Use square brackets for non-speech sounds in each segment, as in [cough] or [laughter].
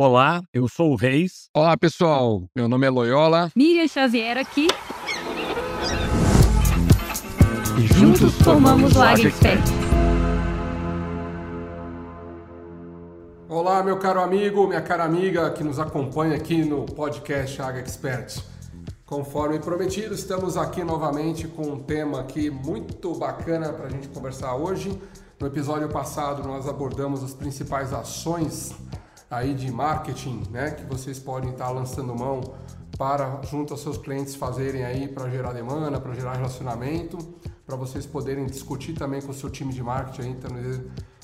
Olá, eu sou o Reis. Olá, pessoal. Meu nome é Loyola. Miriam Xavier aqui. E Juntos formamos o AgriExpert. Olá, meu caro amigo, minha cara amiga que nos acompanha aqui no podcast Água Expert. Conforme prometido, estamos aqui novamente com um tema aqui muito bacana para a gente conversar hoje. No episódio passado, nós abordamos as principais ações aí de marketing, né, que vocês podem estar lançando mão para junto aos seus clientes fazerem aí para gerar demanda, para gerar relacionamento, para vocês poderem discutir também com o seu time de marketing então,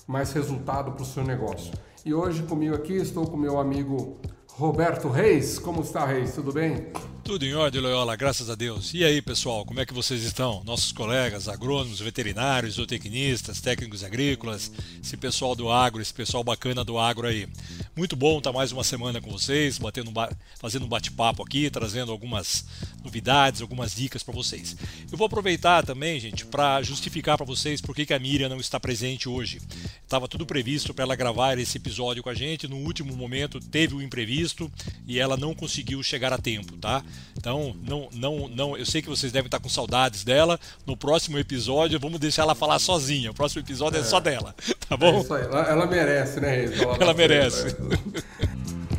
mais resultado para o seu negócio. E hoje comigo aqui estou com meu amigo Roberto Reis. Como está, Reis? Tudo bem? Tudo em ordem, Loyola, graças a Deus. E aí, pessoal, como é que vocês estão? Nossos colegas, agrônomos, veterinários, zootecnistas, técnicos agrícolas, esse pessoal do agro, esse pessoal bacana do agro aí. Muito bom estar mais uma semana com vocês, batendo, fazendo um bate-papo aqui, trazendo algumas novidades, algumas dicas para vocês. Eu vou aproveitar também, gente, para justificar para vocês por que a Miriam não está presente hoje. Estava tudo previsto para ela gravar esse episódio com a gente, no último momento teve o um imprevisto e ela não conseguiu chegar a tempo, tá? Então, não, não, não, eu sei que vocês devem estar com saudades dela. No próximo episódio, vamos deixar ela falar sozinha. O próximo episódio é, é só dela, tá bom? É isso aí. Ela, ela merece, né, [laughs] Ela, ela merece. [laughs]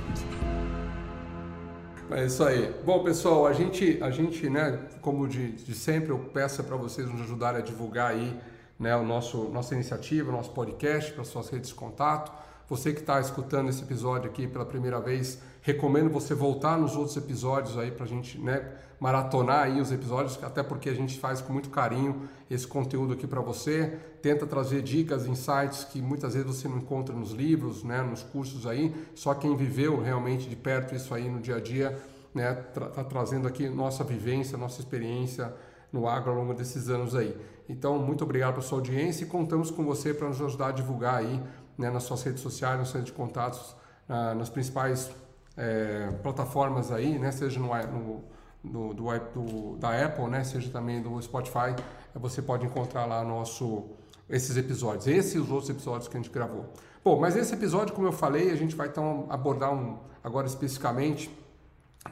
É isso aí. Bom, pessoal, a gente, a gente, né, como de, de sempre, eu peço para vocês nos ajudarem a divulgar aí, né, o nosso nossa iniciativa, nosso podcast para suas redes de contato. Você que está escutando esse episódio aqui pela primeira vez, recomendo você voltar nos outros episódios aí para a gente né, maratonar aí os episódios, até porque a gente faz com muito carinho esse conteúdo aqui para você. Tenta trazer dicas, insights que muitas vezes você não encontra nos livros, né, nos cursos aí. Só quem viveu realmente de perto isso aí no dia a dia, né, tra tá trazendo aqui nossa vivência, nossa experiência no agro ao longo desses anos aí. Então, muito obrigado pela sua audiência e contamos com você para nos ajudar a divulgar aí né, nas suas redes sociais, nos centros de contatos, nas principais é, plataformas aí, né, seja no, no, no do, do, da Apple, né, seja também do Spotify, você pode encontrar lá nosso, esses episódios, esses e os outros episódios que a gente gravou. Bom, mas esse episódio, como eu falei, a gente vai então abordar um, agora especificamente,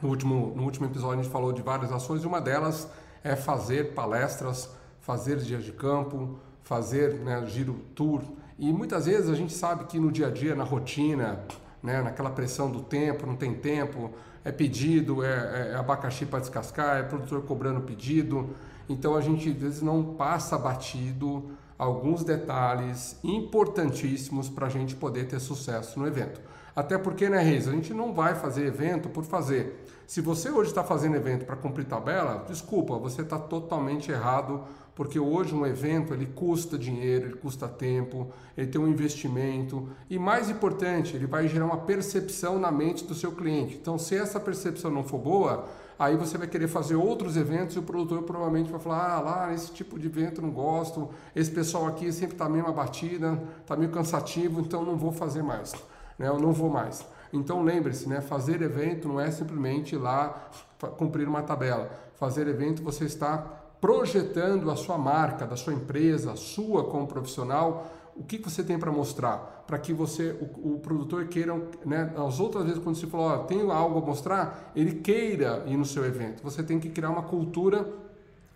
no último, no último episódio a gente falou de várias ações e uma delas é fazer palestras, fazer dias de campo, fazer né, giro tour, e muitas vezes a gente sabe que no dia a dia, na rotina, né, naquela pressão do tempo, não tem tempo, é pedido, é, é abacaxi para descascar, é produtor cobrando pedido. Então a gente às vezes não passa batido alguns detalhes importantíssimos para a gente poder ter sucesso no evento. Até porque, né, Reis, a gente não vai fazer evento por fazer. Se você hoje está fazendo evento para cumprir tabela, desculpa, você está totalmente errado porque hoje um evento ele custa dinheiro, ele custa tempo, ele tem um investimento e mais importante, ele vai gerar uma percepção na mente do seu cliente. Então, se essa percepção não for boa, aí você vai querer fazer outros eventos e o produtor provavelmente vai falar: ah, lá, esse tipo de evento não gosto, esse pessoal aqui sempre está meio batida, está meio cansativo, então não vou fazer mais, né? eu não vou mais. Então lembre-se, né? fazer evento não é simplesmente ir lá cumprir uma tabela. Fazer evento você está projetando a sua marca, da sua empresa, sua como profissional, o que você tem para mostrar? Para que você, o, o, produtor queira, né, as outras vezes quando você falou, ó, tenho algo a mostrar, ele queira ir no seu evento. Você tem que criar uma cultura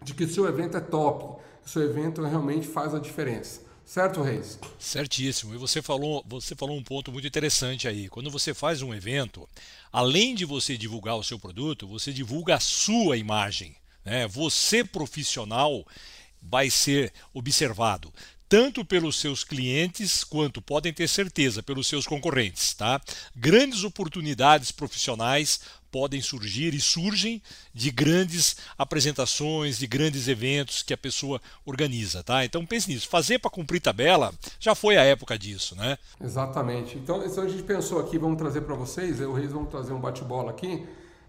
de que o seu evento é top, o seu evento realmente faz a diferença. Certo, Reis? Certíssimo. E você falou, você falou um ponto muito interessante aí. Quando você faz um evento, além de você divulgar o seu produto, você divulga a sua imagem. Né? Você, profissional, vai ser observado tanto pelos seus clientes quanto podem ter certeza pelos seus concorrentes, tá? Grandes oportunidades profissionais podem surgir e surgem de grandes apresentações, de grandes eventos que a pessoa organiza, tá? Então pense nisso. Fazer para cumprir tabela já foi a época disso, né? Exatamente. Então, então a gente pensou aqui, vamos trazer para vocês, eu e o Reis vamos trazer um bate-bola aqui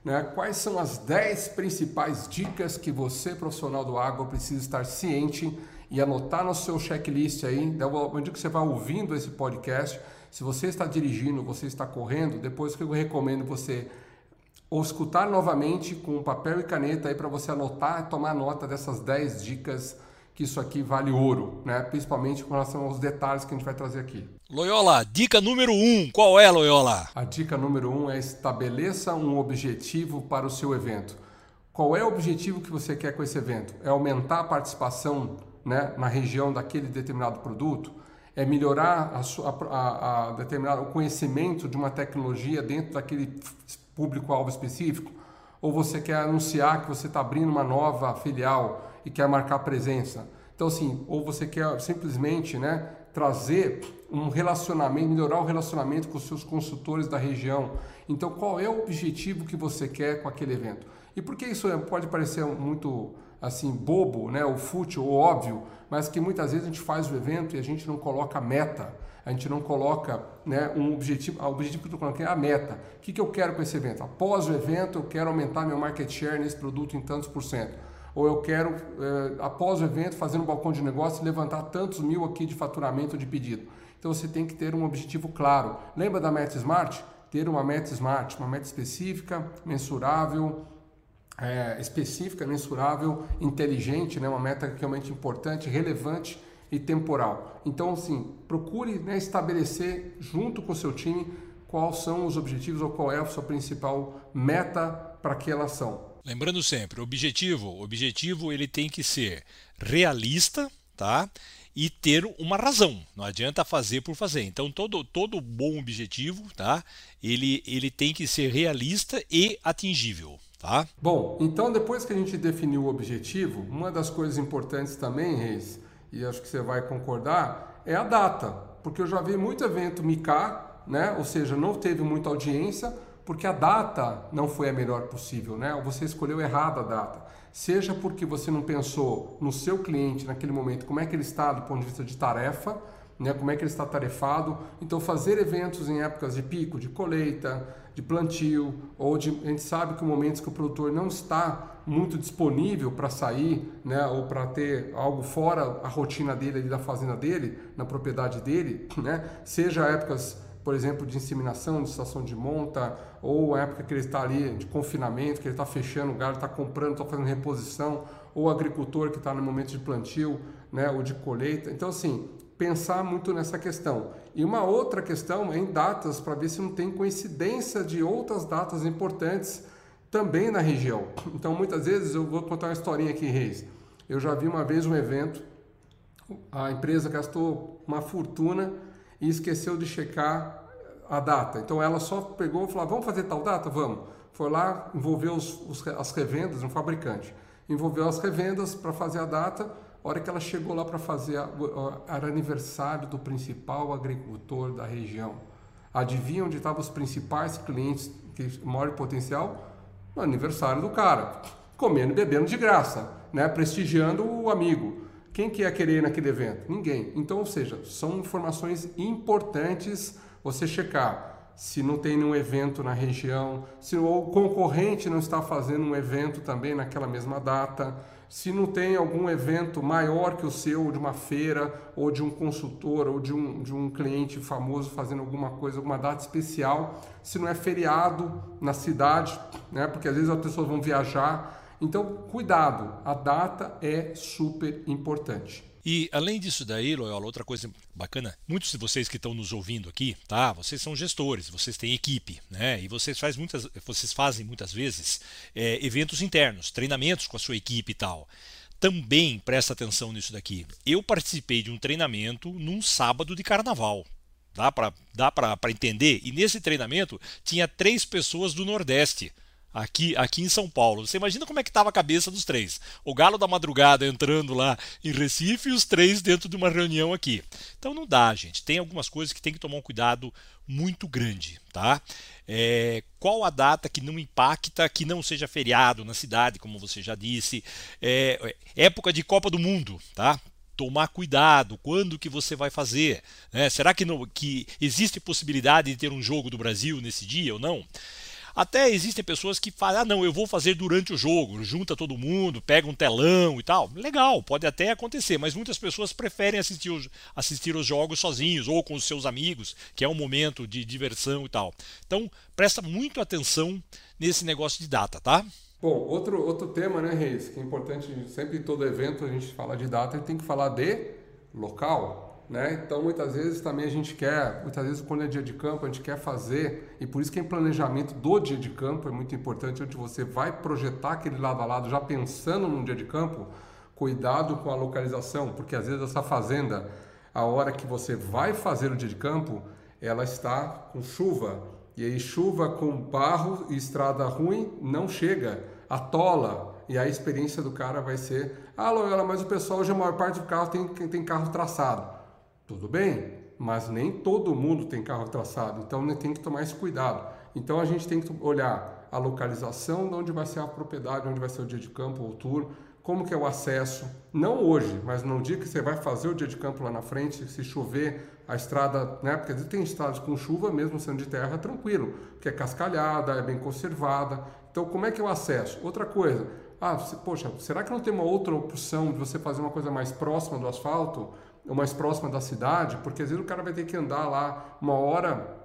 né? Quais são as 10 principais dicas que você, profissional do água, precisa estar ciente e anotar no seu checklist aí, onde que você vai ouvindo esse podcast. Se você está dirigindo, você está correndo, depois que eu recomendo você ou escutar novamente com papel e caneta aí para você anotar e tomar nota dessas 10 dicas que isso aqui vale ouro, né? principalmente com relação aos detalhes que a gente vai trazer aqui. Loyola, dica número um, qual é, Loyola? A dica número um é estabeleça um objetivo para o seu evento. Qual é o objetivo que você quer com esse evento? É aumentar a participação né, na região daquele determinado produto? É melhorar a, a, a determinado, o conhecimento de uma tecnologia dentro daquele público-alvo específico? Ou você quer anunciar que você está abrindo uma nova filial e quer marcar presença? Então, assim, ou você quer simplesmente né, trazer um relacionamento, melhorar o relacionamento com os seus consultores da região. Então, qual é o objetivo que você quer com aquele evento? E por que isso é, pode parecer muito assim bobo, né, ou fútil ou óbvio, mas que muitas vezes a gente faz o evento e a gente não coloca meta, a gente não coloca né, um objetivo, o objetivo que eu estou colocando é a meta. O que, que eu quero com esse evento? Após o evento, eu quero aumentar meu market share nesse produto em tantos por cento. Ou eu quero, eh, após o evento, fazer um balcão de negócio e levantar tantos mil aqui de faturamento de pedido. Então você tem que ter um objetivo claro. Lembra da meta Smart? Ter uma meta Smart, uma meta específica, mensurável, é, específica, mensurável, inteligente, né? uma meta realmente importante, relevante e temporal. Então, assim, procure né, estabelecer junto com o seu time quais são os objetivos ou qual é a sua principal meta para aquela ação. Lembrando sempre, objetivo, objetivo ele tem que ser realista, tá? E ter uma razão. Não adianta fazer por fazer. Então todo todo bom objetivo, tá? Ele ele tem que ser realista e atingível, tá? Bom, então depois que a gente definiu o objetivo, uma das coisas importantes também, Reis, e acho que você vai concordar, é a data, porque eu já vi muito evento micar, né? Ou seja, não teve muita audiência porque a data não foi a melhor possível, né? Você escolheu errado a data seja porque você não pensou no seu cliente naquele momento, como é que ele está do ponto de vista de tarefa, né, como é que ele está tarefado. Então, fazer eventos em épocas de pico, de colheita, de plantio, ou de, a gente sabe que momentos que o produtor não está muito disponível para sair, né, ou para ter algo fora a rotina dele, ali da fazenda dele, na propriedade dele, né, seja épocas por exemplo, de inseminação, de estação de monta, ou a época que ele está ali de confinamento, que ele está fechando o gado, está comprando, está fazendo reposição, ou agricultor que está no momento de plantio, né, ou de colheita. Então, assim, pensar muito nessa questão. E uma outra questão é em datas, para ver se não tem coincidência de outras datas importantes também na região. Então, muitas vezes, eu vou contar uma historinha aqui, Reis. Eu já vi uma vez um evento, a empresa gastou uma fortuna e esqueceu de checar a data. Então ela só pegou e falou: vamos fazer tal data? Vamos. Foi lá, envolveu os, os, as revendas, um fabricante. Envolveu as revendas para fazer a data. A hora que ela chegou lá para fazer, a, a, era aniversário do principal agricultor da região. Adivinha onde estavam os principais clientes que maior potencial? No aniversário do cara, comendo e bebendo de graça, né? prestigiando o amigo. Quem que ia querer naquele evento? Ninguém. Então, ou seja, são informações importantes você checar se não tem nenhum evento na região, se o concorrente não está fazendo um evento também naquela mesma data, se não tem algum evento maior que o seu, ou de uma feira, ou de um consultor, ou de um, de um cliente famoso fazendo alguma coisa, alguma data especial, se não é feriado na cidade, né? porque às vezes as pessoas vão viajar então, cuidado, a data é super importante. E além disso daí, Loyola, outra coisa bacana, muitos de vocês que estão nos ouvindo aqui, tá? Vocês são gestores, vocês têm equipe, né? E vocês, faz muitas, vocês fazem muitas vezes é, eventos internos, treinamentos com a sua equipe e tal. Também presta atenção nisso daqui. Eu participei de um treinamento num sábado de carnaval. Dá para dá entender? E nesse treinamento tinha três pessoas do Nordeste aqui, aqui em São Paulo. Você imagina como é que estava a cabeça dos três. O Galo da Madrugada entrando lá em Recife e os três dentro de uma reunião aqui. Então não dá, gente. Tem algumas coisas que tem que tomar um cuidado muito grande, tá? É, qual a data que não impacta, que não seja feriado na cidade, como você já disse. É, época de Copa do Mundo, tá? tomar cuidado, quando que você vai fazer, né? será que, não, que existe possibilidade de ter um jogo do Brasil nesse dia ou não? Até existem pessoas que falam, ah, não, eu vou fazer durante o jogo, junta todo mundo, pega um telão e tal. Legal, pode até acontecer, mas muitas pessoas preferem assistir os, assistir os jogos sozinhos ou com os seus amigos, que é um momento de diversão e tal. Então, presta muito atenção nesse negócio de data, tá? Bom, outro, outro tema, né, Reis, que é importante, sempre em todo evento a gente fala de data, e tem que falar de local. Né? Então, muitas vezes também a gente quer, muitas vezes quando é dia de campo, a gente quer fazer, e por isso que em planejamento do dia de campo é muito importante, onde você vai projetar aquele lado a lado, já pensando num dia de campo, cuidado com a localização, porque às vezes essa fazenda, a hora que você vai fazer o dia de campo, ela está com chuva, e aí chuva com barro e estrada ruim não chega, atola, e a experiência do cara vai ser, ah, Loyola, mas o pessoal hoje a maior parte do carro tem, tem carro traçado. Tudo bem, mas nem todo mundo tem carro traçado, então tem que tomar esse cuidado. Então a gente tem que olhar a localização de onde vai ser a propriedade, onde vai ser o dia de campo ou tour, como que é o acesso, não hoje, mas no dia que você vai fazer o dia de campo lá na frente, se chover, a estrada, né, porque tem estradas com chuva, mesmo sendo de terra, tranquilo, que é cascalhada, é bem conservada. Então, como é que é o acesso? Outra coisa, ah, você, poxa, será que não tem uma outra opção de você fazer uma coisa mais próxima do asfalto? Mais próxima da cidade, porque às vezes o cara vai ter que andar lá uma hora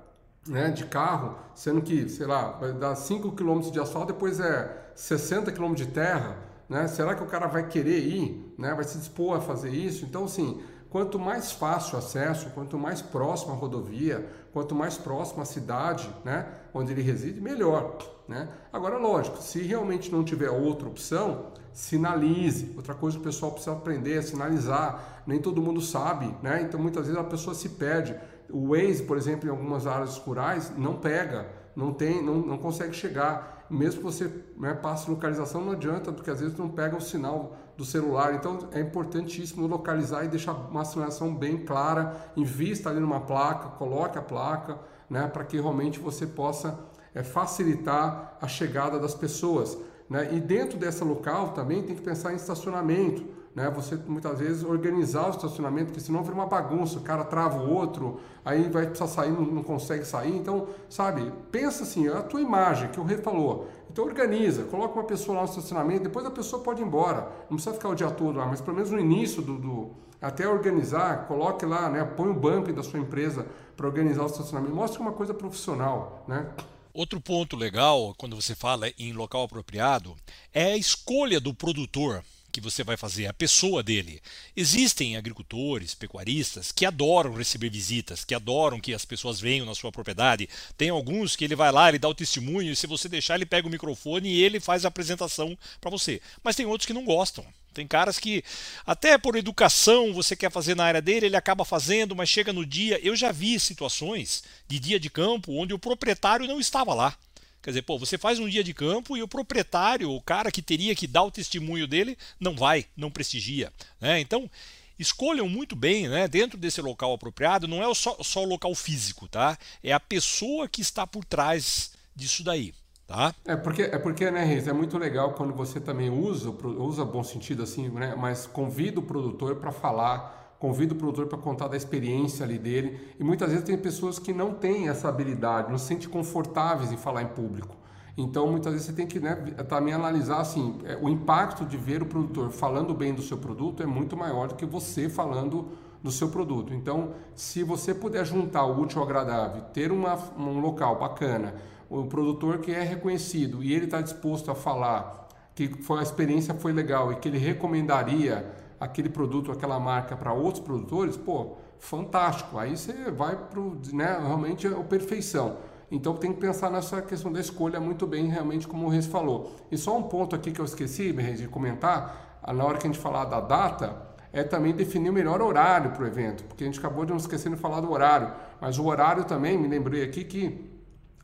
né, de carro, sendo que, sei lá, vai dar 5 km de asfalto, depois é 60 km de terra, né? Será que o cara vai querer ir, né? Vai se dispor a fazer isso? Então, assim, quanto mais fácil o acesso, quanto mais próximo a rodovia, quanto mais próximo a cidade, né, onde ele reside, melhor, né? Agora, lógico, se realmente não tiver outra opção, sinalize. Outra coisa que o pessoal precisa aprender é sinalizar. Nem todo mundo sabe, né? Então muitas vezes a pessoa se perde. O Waze, por exemplo, em algumas áreas rurais, não pega, não tem, não, não consegue chegar. Mesmo que você né, passe localização, não adianta, porque às vezes não pega o sinal do celular. Então é importantíssimo localizar e deixar uma sinalização bem clara. Invista ali numa placa, coloque a placa, né, para que realmente você possa é, facilitar a chegada das pessoas. Né? E dentro dessa local também tem que pensar em estacionamento. Né? Você muitas vezes organizar o estacionamento, porque senão vira uma bagunça, o cara trava o outro, aí vai precisar sair, não, consegue sair. Então, sabe, pensa assim, a tua imagem que o rei falou. Então organiza, coloca uma pessoa lá no estacionamento, depois a pessoa pode ir embora. Não precisa ficar o dia todo lá, mas pelo menos no início do, do até organizar, coloque lá, né? Põe o bump da sua empresa para organizar o estacionamento. Mostre uma coisa profissional, né? Outro ponto legal quando você fala em local apropriado é a escolha do produtor que você vai fazer, a pessoa dele. Existem agricultores, pecuaristas que adoram receber visitas, que adoram que as pessoas venham na sua propriedade. Tem alguns que ele vai lá, ele dá o testemunho e se você deixar, ele pega o microfone e ele faz a apresentação para você. Mas tem outros que não gostam. Tem caras que, até por educação, você quer fazer na área dele, ele acaba fazendo, mas chega no dia. Eu já vi situações de dia de campo onde o proprietário não estava lá. Quer dizer, pô, você faz um dia de campo e o proprietário, o cara que teria que dar o testemunho dele, não vai, não prestigia. Né? Então, escolham muito bem, né? Dentro desse local apropriado, não é só, só o local físico, tá? É a pessoa que está por trás disso daí. Tá? É porque, é porque, né, Reis, é muito legal quando você também usa, usa bom sentido assim, né, mas convida o produtor para falar, convida o produtor para contar da experiência ali dele. E muitas vezes tem pessoas que não têm essa habilidade, não se sentem confortáveis em falar em público. Então, muitas vezes você tem que né, também analisar assim, é, o impacto de ver o produtor falando bem do seu produto é muito maior do que você falando do seu produto. Então, se você puder juntar o útil ao agradável, ter uma, um local bacana, o produtor que é reconhecido e ele está disposto a falar que foi, a experiência foi legal e que ele recomendaria aquele produto, aquela marca para outros produtores, pô, fantástico. Aí você vai para né, realmente a perfeição. Então tem que pensar nessa questão da escolha muito bem, realmente, como o Reis falou. E só um ponto aqui que eu esqueci, Reis, de comentar, na hora que a gente falar da data, é também definir o melhor horário para o evento, porque a gente acabou de não esquecer de falar do horário, mas o horário também, me lembrei aqui que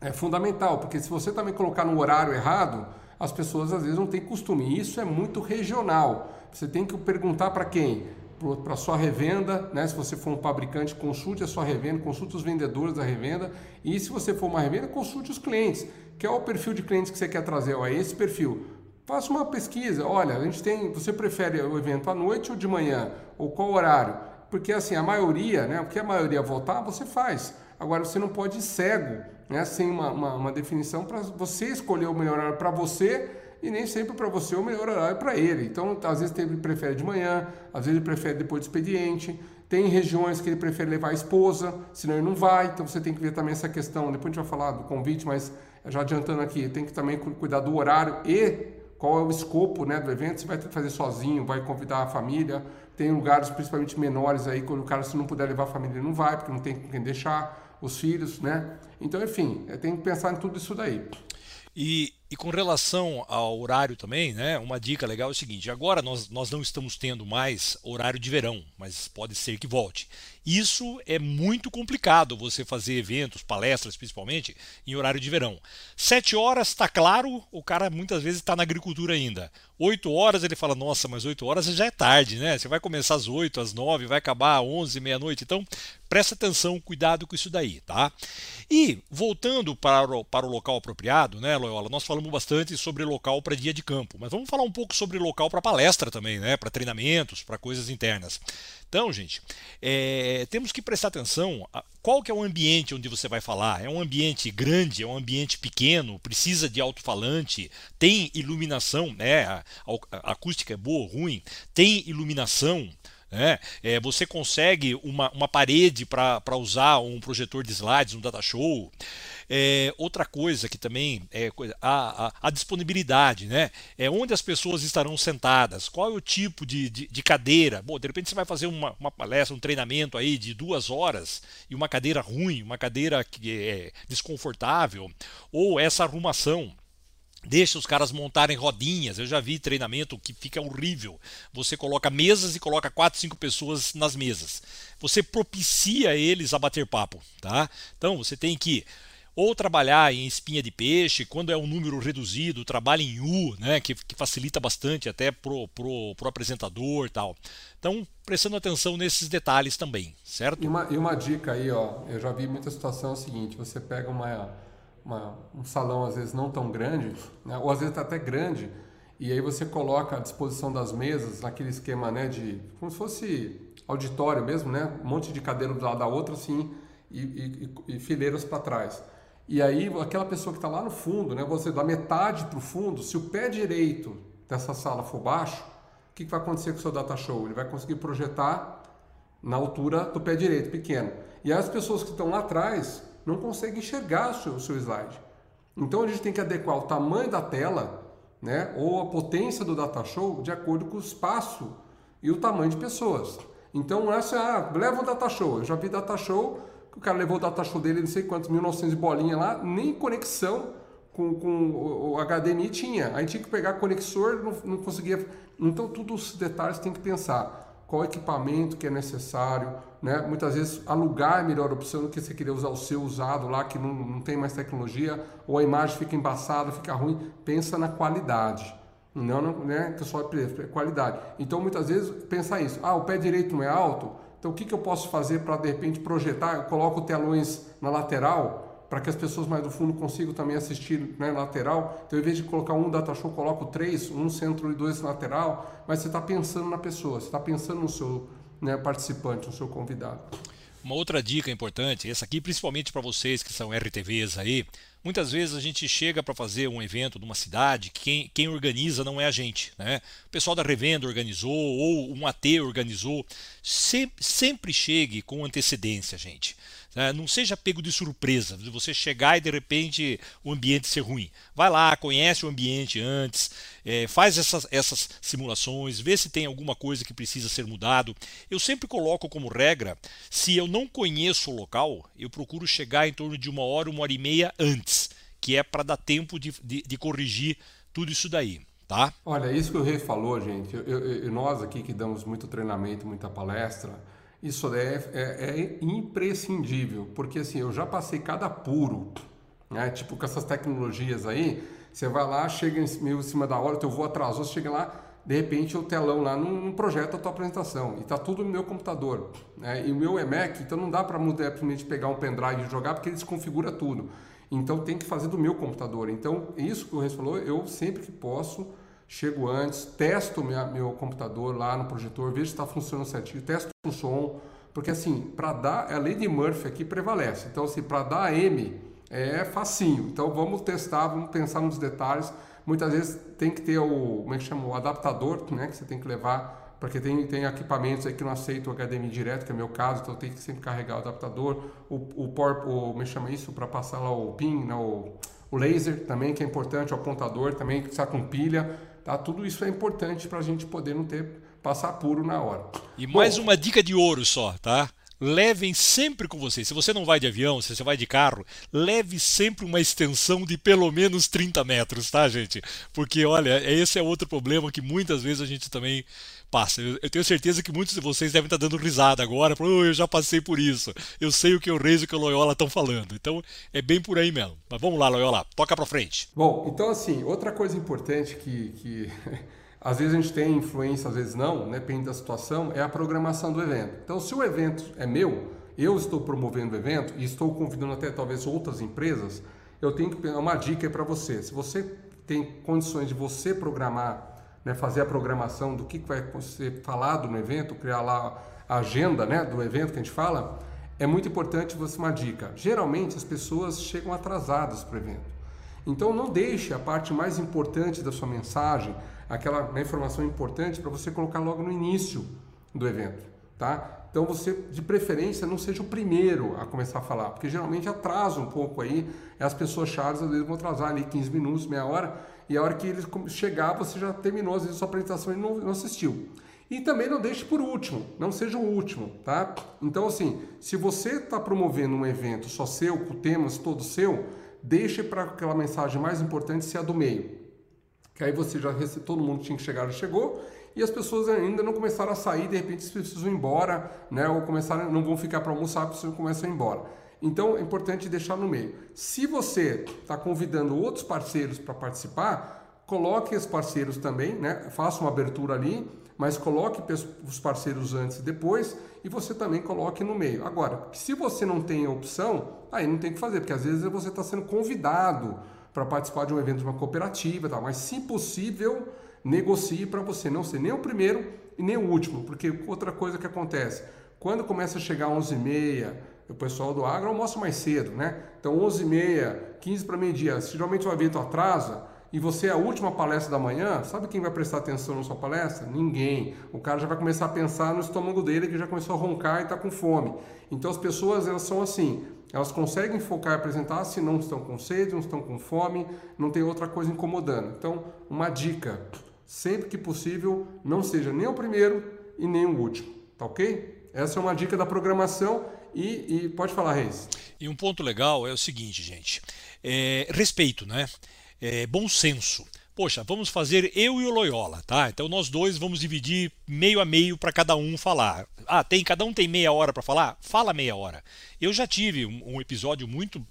é fundamental, porque se você também colocar no horário errado, as pessoas às vezes não têm costume. Isso é muito regional. Você tem que perguntar para quem? Para a sua revenda, né? se você for um fabricante, consulte a sua revenda, consulte os vendedores da revenda. E se você for uma revenda, consulte os clientes. Que é o perfil de clientes que você quer trazer? Ó, é esse perfil. Faça uma pesquisa. Olha, a gente tem. Você prefere o evento à noite ou de manhã? Ou qual horário? Porque assim, a maioria, né? O que a maioria votar, você faz. Agora você não pode ir cego né, sem uma, uma, uma definição para você escolher o melhor horário para você e nem sempre para você o melhor horário para ele. Então, às vezes ele prefere de manhã, às vezes ele prefere depois do expediente. Tem regiões que ele prefere levar a esposa, senão ele não vai. Então você tem que ver também essa questão. Depois a gente vai falar do convite, mas já adiantando aqui, tem que também cuidar do horário e qual é o escopo né, do evento, você vai fazer sozinho, vai convidar a família, tem lugares principalmente menores aí, quando o cara se não puder levar a família ele não vai, porque não tem quem deixar os filhos, né? Então, enfim, tem que pensar em tudo isso daí. E, e, com relação ao horário também, né, uma dica legal é o seguinte: agora nós, nós não estamos tendo mais horário de verão, mas pode ser que volte. Isso é muito complicado você fazer eventos, palestras principalmente, em horário de verão. Sete horas está claro, o cara muitas vezes está na agricultura ainda. Oito horas ele fala, nossa, mas oito horas já é tarde, né? Você vai começar às oito, às nove, vai acabar às onze, meia-noite. Então, presta atenção, cuidado com isso daí, tá? E voltando para o, para o local apropriado, né, Loyola? Nós falamos bastante sobre local para dia de campo, mas vamos falar um pouco sobre local para palestra também, né? Para treinamentos, para coisas internas. Então, gente, é, temos que prestar atenção a, qual que é o ambiente onde você vai falar. É um ambiente grande, é um ambiente pequeno, precisa de alto-falante, tem iluminação, né? A, a, acústica é boa ou ruim, tem iluminação. Né? É, você consegue uma, uma parede para usar um projetor de slides, um data show. É, outra coisa que também é a, a, a, disponibilidade, né? É onde as pessoas estarão sentadas, qual é o tipo de, de, de cadeira. Bom, de repente você vai fazer uma, uma, palestra, um treinamento aí de duas horas e uma cadeira ruim, uma cadeira que é desconfortável, ou essa arrumação. Deixa os caras montarem rodinhas. Eu já vi treinamento que fica horrível. Você coloca mesas e coloca quatro, cinco pessoas nas mesas. Você propicia eles a bater papo, tá? Então você tem que ou trabalhar em espinha de peixe, quando é um número reduzido, trabalha em U, né, que, que facilita bastante até pro, pro, pro apresentador tal. Então, prestando atenção nesses detalhes também, certo? E uma, e uma dica aí, ó, eu já vi muita situação é o seguinte, você pega uma, uma, um salão às vezes não tão grande, né, ou às vezes tá até grande, e aí você coloca à disposição das mesas naquele esquema, né, de como se fosse auditório mesmo, né, um monte de cadeira do lado da outra, assim, e, e, e fileiras para trás. E aí, aquela pessoa que está lá no fundo, né, você da metade para o fundo, se o pé direito dessa sala for baixo, o que, que vai acontecer com o seu data show? Ele vai conseguir projetar na altura do pé direito, pequeno. E aí as pessoas que estão lá atrás não conseguem enxergar o seu, o seu slide. Então a gente tem que adequar o tamanho da tela, né, ou a potência do data show de acordo com o espaço e o tamanho de pessoas. Então essa ah, leva um data show. Eu já vi data show o cara levou o data show dele, não sei quantos, 1900 bolinha lá, nem conexão com, com o, HDMI tinha. Aí tinha que pegar conexor, não, não conseguia. Então, todos os detalhes tem que pensar. Qual equipamento que é necessário, né? Muitas vezes alugar é a melhor opção do que você querer usar o seu usado lá, que não, não tem mais tecnologia, ou a imagem fica embaçada, fica ruim. Pensa na qualidade. Não, não né, que só é qualidade. Então, muitas vezes, pensar isso. Ah, o pé direito não é alto? Então, o que, que eu posso fazer para, de repente, projetar? Eu coloco telões na lateral para que as pessoas mais do fundo consigam também assistir né, lateral. Então, em vez de colocar um data show, coloco três, um centro e dois lateral. Mas você está pensando na pessoa, você está pensando no seu né, participante, no seu convidado. Uma outra dica importante, essa aqui principalmente para vocês que são RTVs aí, muitas vezes a gente chega para fazer um evento numa cidade, quem, quem organiza não é a gente, né? O pessoal da revenda organizou ou um AT organizou. Sempre, sempre chegue com antecedência, gente. Né? Não seja pego de surpresa, de você chegar e de repente o ambiente ser ruim. Vai lá, conhece o ambiente antes, é, faz essas, essas simulações, vê se tem alguma coisa que precisa ser mudado. Eu sempre coloco como regra, se eu não conheço o local, eu procuro chegar em torno de uma hora, uma hora e meia antes, que é para dar tempo de, de, de corrigir tudo isso daí. Tá? Olha, isso que o Rei falou, gente, eu, eu, nós aqui que damos muito treinamento, muita palestra, isso é, é, é, imprescindível, porque assim, eu já passei cada puro, né? Tipo com essas tecnologias aí, você vai lá, chega meio em cima da hora, teu voo atrasou, você chega lá, de repente o telão lá não, não projeta a tua apresentação e tá tudo no meu computador, né? E o meu é Mac, então não dá para simplesmente pegar um pendrive e jogar porque ele desconfigura tudo. Então tem que fazer do meu computador. Então, isso que o Reis falou, eu sempre que posso chego antes, testo minha, meu computador lá no projetor, vejo se está funcionando certinho, testo o som, porque assim, para dar, a lei de Murphy aqui prevalece. Então, assim, para dar M é facinho. Então, vamos testar, vamos pensar nos detalhes. Muitas vezes tem que ter o, como é que chama, o adaptador, né, que você tem que levar, porque tem, tem equipamentos aí que não aceitam o HDMI direto, que é o meu caso, então tem que sempre carregar o adaptador, o, o, o como é chama isso, para passar lá o PIN, né, o, o laser também que é importante, o apontador também que está com pilha, tá? Tudo isso é importante para a gente poder não ter passar puro na hora. E mais Bom, uma dica de ouro só, tá? levem sempre com você. Se você não vai de avião, se você vai de carro, leve sempre uma extensão de pelo menos 30 metros, tá, gente? Porque, olha, esse é outro problema que muitas vezes a gente também passa. Eu, tenho certeza que muitos de vocês devem estar dando risada agora, oh, eu já passei por isso. Eu sei o que o Reis e o que o Loyola estão falando. Então, é bem por aí mesmo. Mas vamos lá, Loyola, toca para frente. Bom, então assim, outra coisa importante que, que [laughs] às vezes a gente tem influência, às vezes não, né? depende da situação, é a programação do evento. Então, se o evento é meu, eu estou promovendo o evento e estou convidando até talvez outras empresas, eu tenho que uma dica para você. Se você tem condições de você programar, né, fazer a programação do que vai ser falado no evento, criar lá a agenda né, do evento que a gente fala, é muito importante você uma dica. Geralmente as pessoas chegam atrasadas para o evento. Então não deixe a parte mais importante da sua mensagem, aquela né, informação importante para você colocar logo no início do evento, tá? Então você, de preferência, não seja o primeiro a começar a falar, porque geralmente atrasa um pouco aí, as pessoas chaves às vezes vão atrasar ali 15 minutos, meia hora, e a hora que eles chegar você já terminou às vezes a sua apresentação e não, não assistiu. E também não deixe por último, não seja o último, tá? Então assim, se você está promovendo um evento só seu, com temas todo seu, deixe para aquela mensagem mais importante ser a do meio que aí você já todo mundo tinha que chegar já chegou e as pessoas ainda não começaram a sair, de repente precisam ir embora, né? Ou começaram, não vão ficar para almoçar, precisam começar a ir embora. Então é importante deixar no meio. Se você está convidando outros parceiros para participar, coloque os parceiros também, né? Faça uma abertura ali, mas coloque os parceiros antes e depois e você também coloque no meio. Agora, se você não tem opção, aí não tem que fazer, porque às vezes você está sendo convidado para participar de um evento de uma cooperativa, tal. mas se possível, negocie para você não ser nem o primeiro e nem o último, porque outra coisa que acontece, quando começa a chegar 11h30, o pessoal do agro almoça mais cedo, né? Então 11h30, 15 para meio-dia, geralmente o evento atrasa, e você é a última palestra da manhã, sabe quem vai prestar atenção na sua palestra? Ninguém. O cara já vai começar a pensar no estômago dele que já começou a roncar e está com fome. Então as pessoas elas são assim, elas conseguem focar e apresentar se não estão com sede, não estão com fome, não tem outra coisa incomodando. Então, uma dica, sempre que possível, não seja nem o primeiro e nem o último, tá ok? Essa é uma dica da programação e, e pode falar, Reis. E um ponto legal é o seguinte, gente, é, respeito, né? é, bom senso. Poxa, vamos fazer eu e o Loyola, tá? Então nós dois vamos dividir meio a meio para cada um falar. Ah, tem cada um tem meia hora para falar? Fala meia hora. Eu já tive um, um episódio muito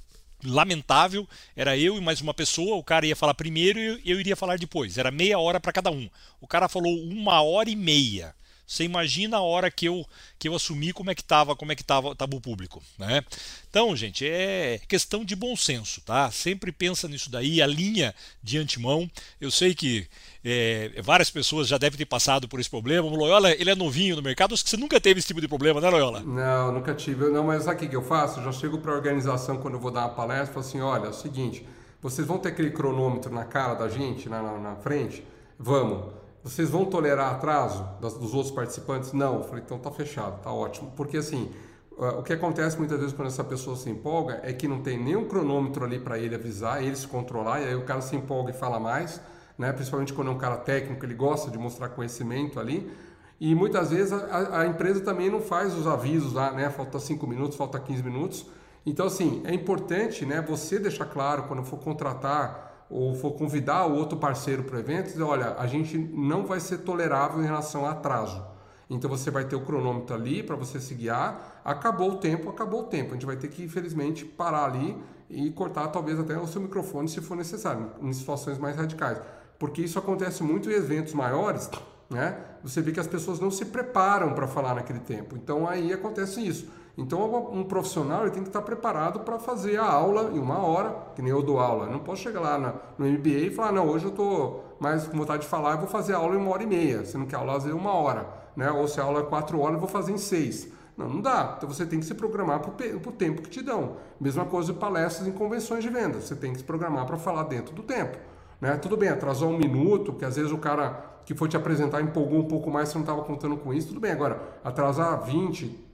lamentável, era eu e mais uma pessoa, o cara ia falar primeiro e eu iria falar depois. Era meia hora para cada um. O cara falou uma hora e meia. Você imagina a hora que eu, que eu assumi como é que estava como é que tava, tava o público, né? Então, gente, é questão de bom senso, tá? Sempre pensa nisso daí, alinha de antemão. Eu sei que é, várias pessoas já devem ter passado por esse problema. O Loyola, ele é novinho no mercado, acho que você nunca teve esse tipo de problema, né, Loyola? Não, nunca tive. Não, mas sabe o que eu faço? Eu já chego para a organização quando eu vou dar uma palestra falo assim, olha, é o seguinte, vocês vão ter aquele cronômetro na cara da gente, na, na, na frente? Vamos vocês vão tolerar atraso das, dos outros participantes? Não. Eu falei, então tá fechado, tá ótimo. Porque assim, o que acontece muitas vezes quando essa pessoa se empolga é que não tem nenhum cronômetro ali para ele avisar, ele se controlar, e aí o cara se empolga e fala mais, né? principalmente quando é um cara técnico, ele gosta de mostrar conhecimento ali. E muitas vezes a, a empresa também não faz os avisos lá, né? Falta 5 minutos, falta 15 minutos. Então, assim, é importante né, você deixar claro quando for contratar ou for convidar o outro parceiro para o evento, dizer, olha, a gente não vai ser tolerável em relação a atraso. Então você vai ter o cronômetro ali para você se guiar. Acabou o tempo, acabou o tempo. A gente vai ter que, infelizmente, parar ali e cortar talvez até o seu microfone se for necessário, em situações mais radicais. Porque isso acontece muito em eventos maiores, né? Você vê que as pessoas não se preparam para falar naquele tempo. Então aí acontece isso. Então, um profissional ele tem que estar preparado para fazer a aula em uma hora, que nem eu dou aula. Eu não posso chegar lá no MBA e falar, não, hoje eu estou mais com vontade de falar, eu vou fazer a aula em uma hora e meia. Você não quer aula, fazer uma hora. Né? Ou se a aula é quatro horas, eu vou fazer em seis. Não, não dá. Então, você tem que se programar para o tempo que te dão. Mesma coisa de palestras em convenções de vendas. Você tem que se programar para falar dentro do tempo. Né? Tudo bem, atrasou um minuto, que às vezes o cara que foi te apresentar empolgou um pouco mais, você não estava contando com isso, tudo bem. Agora, atrasar 20, é, é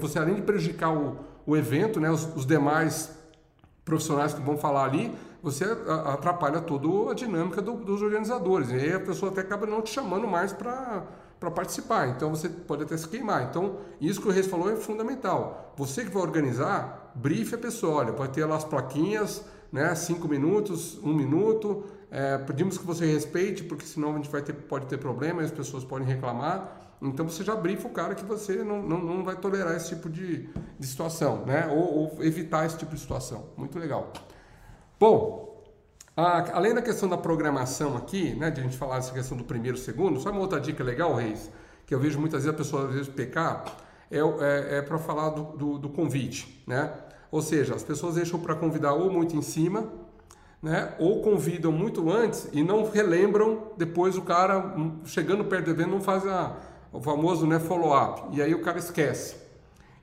você além de prejudicar o, o evento, né, os, os, demais profissionais que vão falar ali, você atrapalha toda a dinâmica do, dos organizadores. E aí a pessoa até acaba não te chamando mais para participar. Então você pode até se queimar. Então, isso que o Reis falou é fundamental. Você que vai organizar, brife a pessoa. Olha, pode ter lá as plaquinhas, né? Cinco minutos, um minuto. É, pedimos que você respeite, porque senão a gente vai ter, pode ter problema e as pessoas podem reclamar. Então você já brifa o cara que você não, não, não vai tolerar esse tipo de, de situação, né? Ou, ou, evitar esse tipo de situação. Muito legal. Bom, a, além da questão da programação aqui, né? De a gente falar essa questão do primeiro segundo, só uma outra dica legal, Reis, que eu vejo muitas vezes a pessoa às vezes pecar, é, é, é para falar do, do, do convite, né? Ou seja, as pessoas deixam para convidar ou muito em cima, né? Ou convidam muito antes e não relembram depois o cara chegando perto do evento não faz a o famoso né, follow-up, e aí o cara esquece.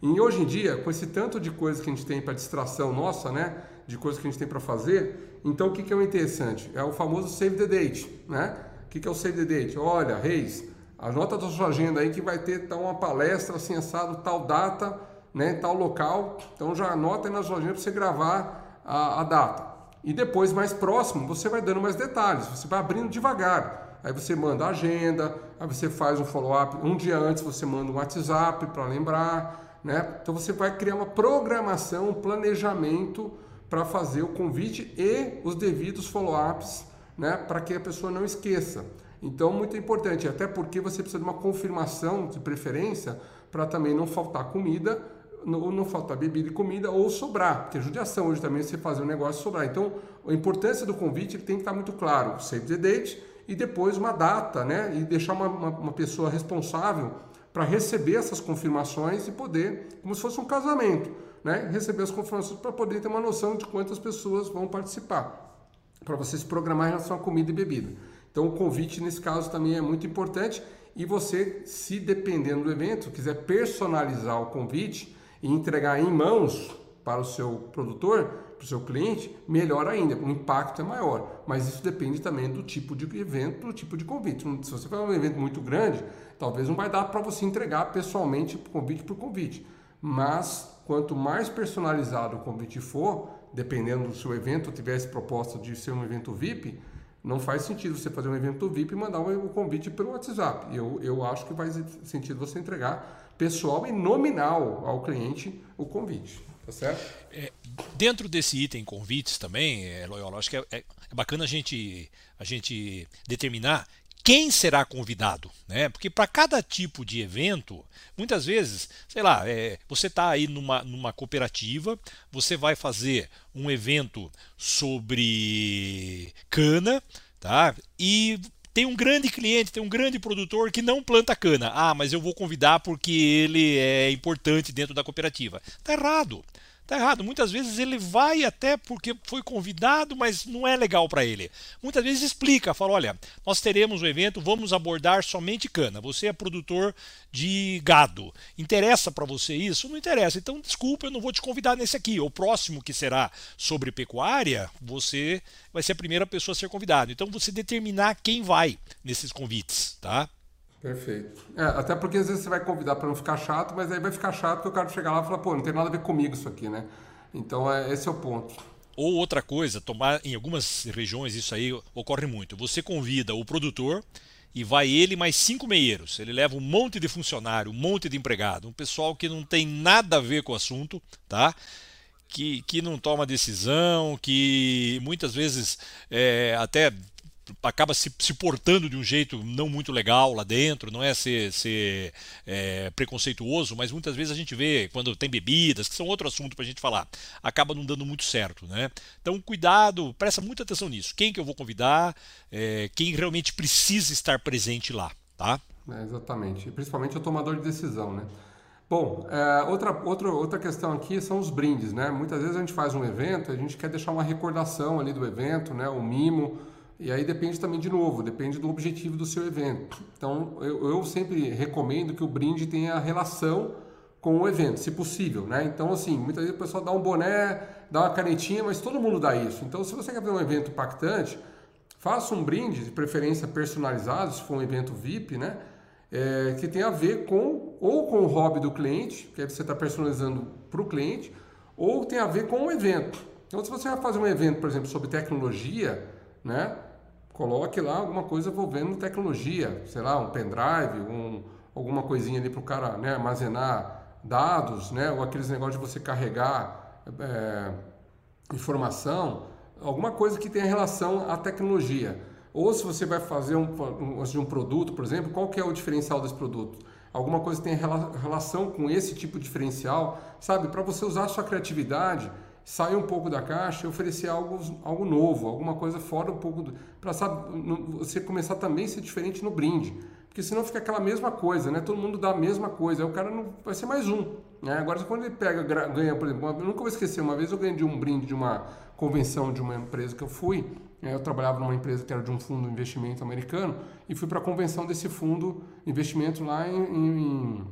E hoje em dia, com esse tanto de coisas que a gente tem para distração nossa, né, de coisas que a gente tem para fazer, então o que, que é o interessante? É o famoso save the date, né? O que, que é o save the date? Olha, Reis, anota da sua agenda aí que vai ter tal uma palestra assim assado, tal data, né, tal local, então já anota aí na sua agenda para você gravar a, a data. E depois, mais próximo, você vai dando mais detalhes, você vai abrindo devagar aí você manda a agenda, aí você faz um follow-up. Um dia antes você manda um WhatsApp para lembrar, né? Então você vai criar uma programação, um planejamento para fazer o convite e os devidos follow-ups, né? Para que a pessoa não esqueça. Então, muito importante, até porque você precisa de uma confirmação de preferência para também não faltar comida, ou não faltar bebida e comida, ou sobrar, porque é judiação hoje também você fazer um negócio sobrar. Então, a importância do convite tem que estar muito claro. Save the date, e depois uma data, né? E deixar uma, uma, uma pessoa responsável para receber essas confirmações e poder, como se fosse um casamento, né? Receber as confirmações para poder ter uma noção de quantas pessoas vão participar, para você se programar em relação a comida e bebida. Então, o convite nesse caso também é muito importante e você, se dependendo do evento, quiser personalizar o convite e entregar em mãos para o seu produtor, para o seu cliente, melhor ainda, o impacto é maior. Mas isso depende também do tipo de evento, do tipo de convite. Se você for um evento muito grande, talvez não vai dar para você entregar pessoalmente convite por convite. Mas quanto mais personalizado o convite for, dependendo do seu evento, tivesse proposta de ser um evento VIP, não faz sentido você fazer um evento VIP e mandar o um convite pelo WhatsApp. Eu, eu acho que faz sentido você entregar pessoal e nominal ao cliente o convite. Tá certo? É, dentro desse item convites também, é, Loyola, acho que é, é, é bacana a gente, a gente determinar quem será convidado, né? Porque para cada tipo de evento, muitas vezes, sei lá, é, você está aí numa, numa cooperativa, você vai fazer um evento sobre cana, tá? E tem um grande cliente, tem um grande produtor que não planta cana. Ah, mas eu vou convidar porque ele é importante dentro da cooperativa. Tá errado. Tá errado. Muitas vezes ele vai até porque foi convidado, mas não é legal para ele. Muitas vezes explica, fala: olha, nós teremos um evento, vamos abordar somente cana. Você é produtor de gado. Interessa para você isso? Não interessa. Então, desculpa, eu não vou te convidar nesse aqui. O próximo que será sobre pecuária, você vai ser a primeira pessoa a ser convidado. Então, você determinar quem vai nesses convites, tá? Perfeito. É, até porque às vezes você vai convidar para não ficar chato, mas aí vai ficar chato porque o cara chegar lá e falar, pô, não tem nada a ver comigo isso aqui, né? Então é, esse é o ponto. Ou outra coisa, tomar em algumas regiões isso aí ocorre muito. Você convida o produtor e vai ele mais cinco meieiros. Ele leva um monte de funcionário, um monte de empregado, um pessoal que não tem nada a ver com o assunto, tá? Que, que não toma decisão, que muitas vezes é, até acaba se, se, portando de um jeito não muito legal lá dentro, não é ser, ser é, preconceituoso, mas muitas vezes a gente vê quando tem bebidas, que são outro assunto para a gente falar, acaba não dando muito certo. Né? Então, cuidado, presta muita atenção nisso. Quem que eu vou convidar, é, quem realmente precisa estar presente lá. Tá? É, exatamente, principalmente o tomador de decisão. Né? Bom, é, outra, outra, outra questão aqui são os brindes, né? Muitas vezes a gente faz um evento, a gente quer deixar uma recordação ali do evento, né? O mimo, e aí depende também, de novo, depende do objetivo do seu evento. Então, eu, eu sempre recomendo que o brinde tenha relação com o evento, se possível, né? Então, assim, muitas vezes o pessoal dá um boné, dá uma canetinha, mas todo mundo dá isso. Então, se você quer fazer um evento impactante, faça um brinde, de preferência personalizado, se for um evento VIP, né? É, que tem a ver com ou com o hobby do cliente, que aí você está personalizando para o cliente, ou tem a ver com o evento. Então, se você vai fazer um evento, por exemplo, sobre tecnologia, né? Coloque lá alguma coisa envolvendo tecnologia, sei lá, um pendrive, um, alguma coisinha ali para o cara né, armazenar dados, né? Ou aqueles negócios de você carregar é, informação, alguma coisa que tenha relação à tecnologia. Ou se você vai fazer um, um, um produto, por exemplo, qual que é o diferencial desse produto? Alguma coisa que tenha relação com esse tipo de diferencial, sabe? Para você usar a sua criatividade, sair um pouco da caixa e oferecer algo, algo novo, alguma coisa fora um pouco. Para você começar também a ser diferente no brinde. Porque senão fica aquela mesma coisa, né? Todo mundo dá a mesma coisa, aí o cara não vai ser mais um. Né? Agora, quando ele pega, ganha, por exemplo, eu nunca vou esquecer, uma vez eu ganhei de um brinde de uma convenção de uma empresa que eu fui, né? eu trabalhava numa empresa que era de um fundo de investimento americano, e fui para a convenção desse fundo investimento lá em, em,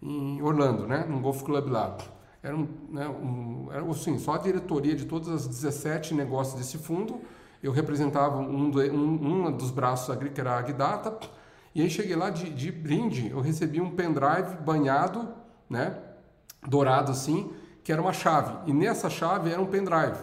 em Orlando, né? No Golf Club lá era, um, né, um, era assim, só a diretoria de todas as 17 negócios desse fundo. Eu representava um, do, um, um dos braços que era a Agdata. E aí cheguei lá de, de brinde, eu recebi um pendrive banhado, né, dourado assim, que era uma chave. E nessa chave era um pendrive.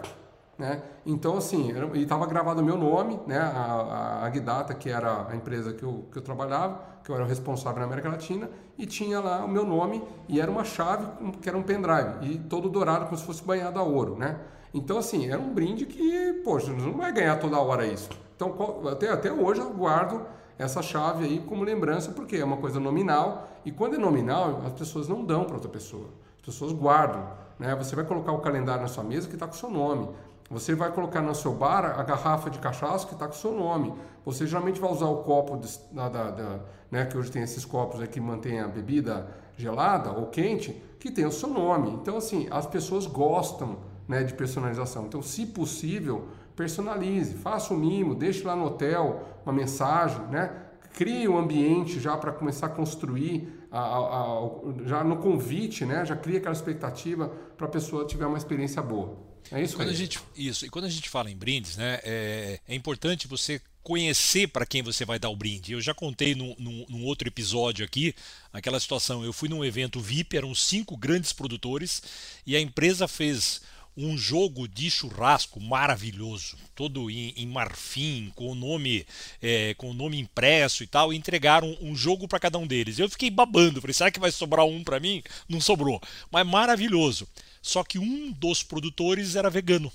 Né? Então, assim, e estava gravado o meu nome, né? a, a Agdata, que era a empresa que eu, que eu trabalhava, que eu era o responsável na América Latina, e tinha lá o meu nome, e era uma chave que era um pendrive, e todo dourado, como se fosse banhado a ouro. Né? Então, assim, era um brinde que, poxa, não vai ganhar toda hora isso. Então, até, até hoje eu guardo essa chave aí como lembrança, porque é uma coisa nominal, e quando é nominal, as pessoas não dão para outra pessoa, as pessoas guardam. Né? Você vai colocar o calendário na sua mesa que está com o seu nome. Você vai colocar no seu bar a garrafa de cachaça que está com o seu nome. Você geralmente vai usar o copo de, da, da, da, né, que hoje tem esses copos que mantém a bebida gelada ou quente, que tem o seu nome. Então, assim, as pessoas gostam né, de personalização. Então, se possível, personalize, faça um mimo, deixe lá no hotel uma mensagem, né? Crie um ambiente já para começar a construir a, a, a, já no convite, né? Já cria aquela expectativa para a pessoa tiver uma experiência boa. É isso, quando a gente Isso. E quando a gente fala em brindes, né, é, é importante você conhecer para quem você vai dar o brinde. Eu já contei num, num, num, outro episódio aqui aquela situação. Eu fui num evento VIP, eram cinco grandes produtores e a empresa fez um jogo de churrasco maravilhoso, todo em, em marfim, com o nome é, com o nome impresso e tal, e entregaram um, um jogo para cada um deles. Eu fiquei babando, falei, será que vai sobrar um para mim? Não sobrou, mas maravilhoso. Só que um dos produtores era vegano.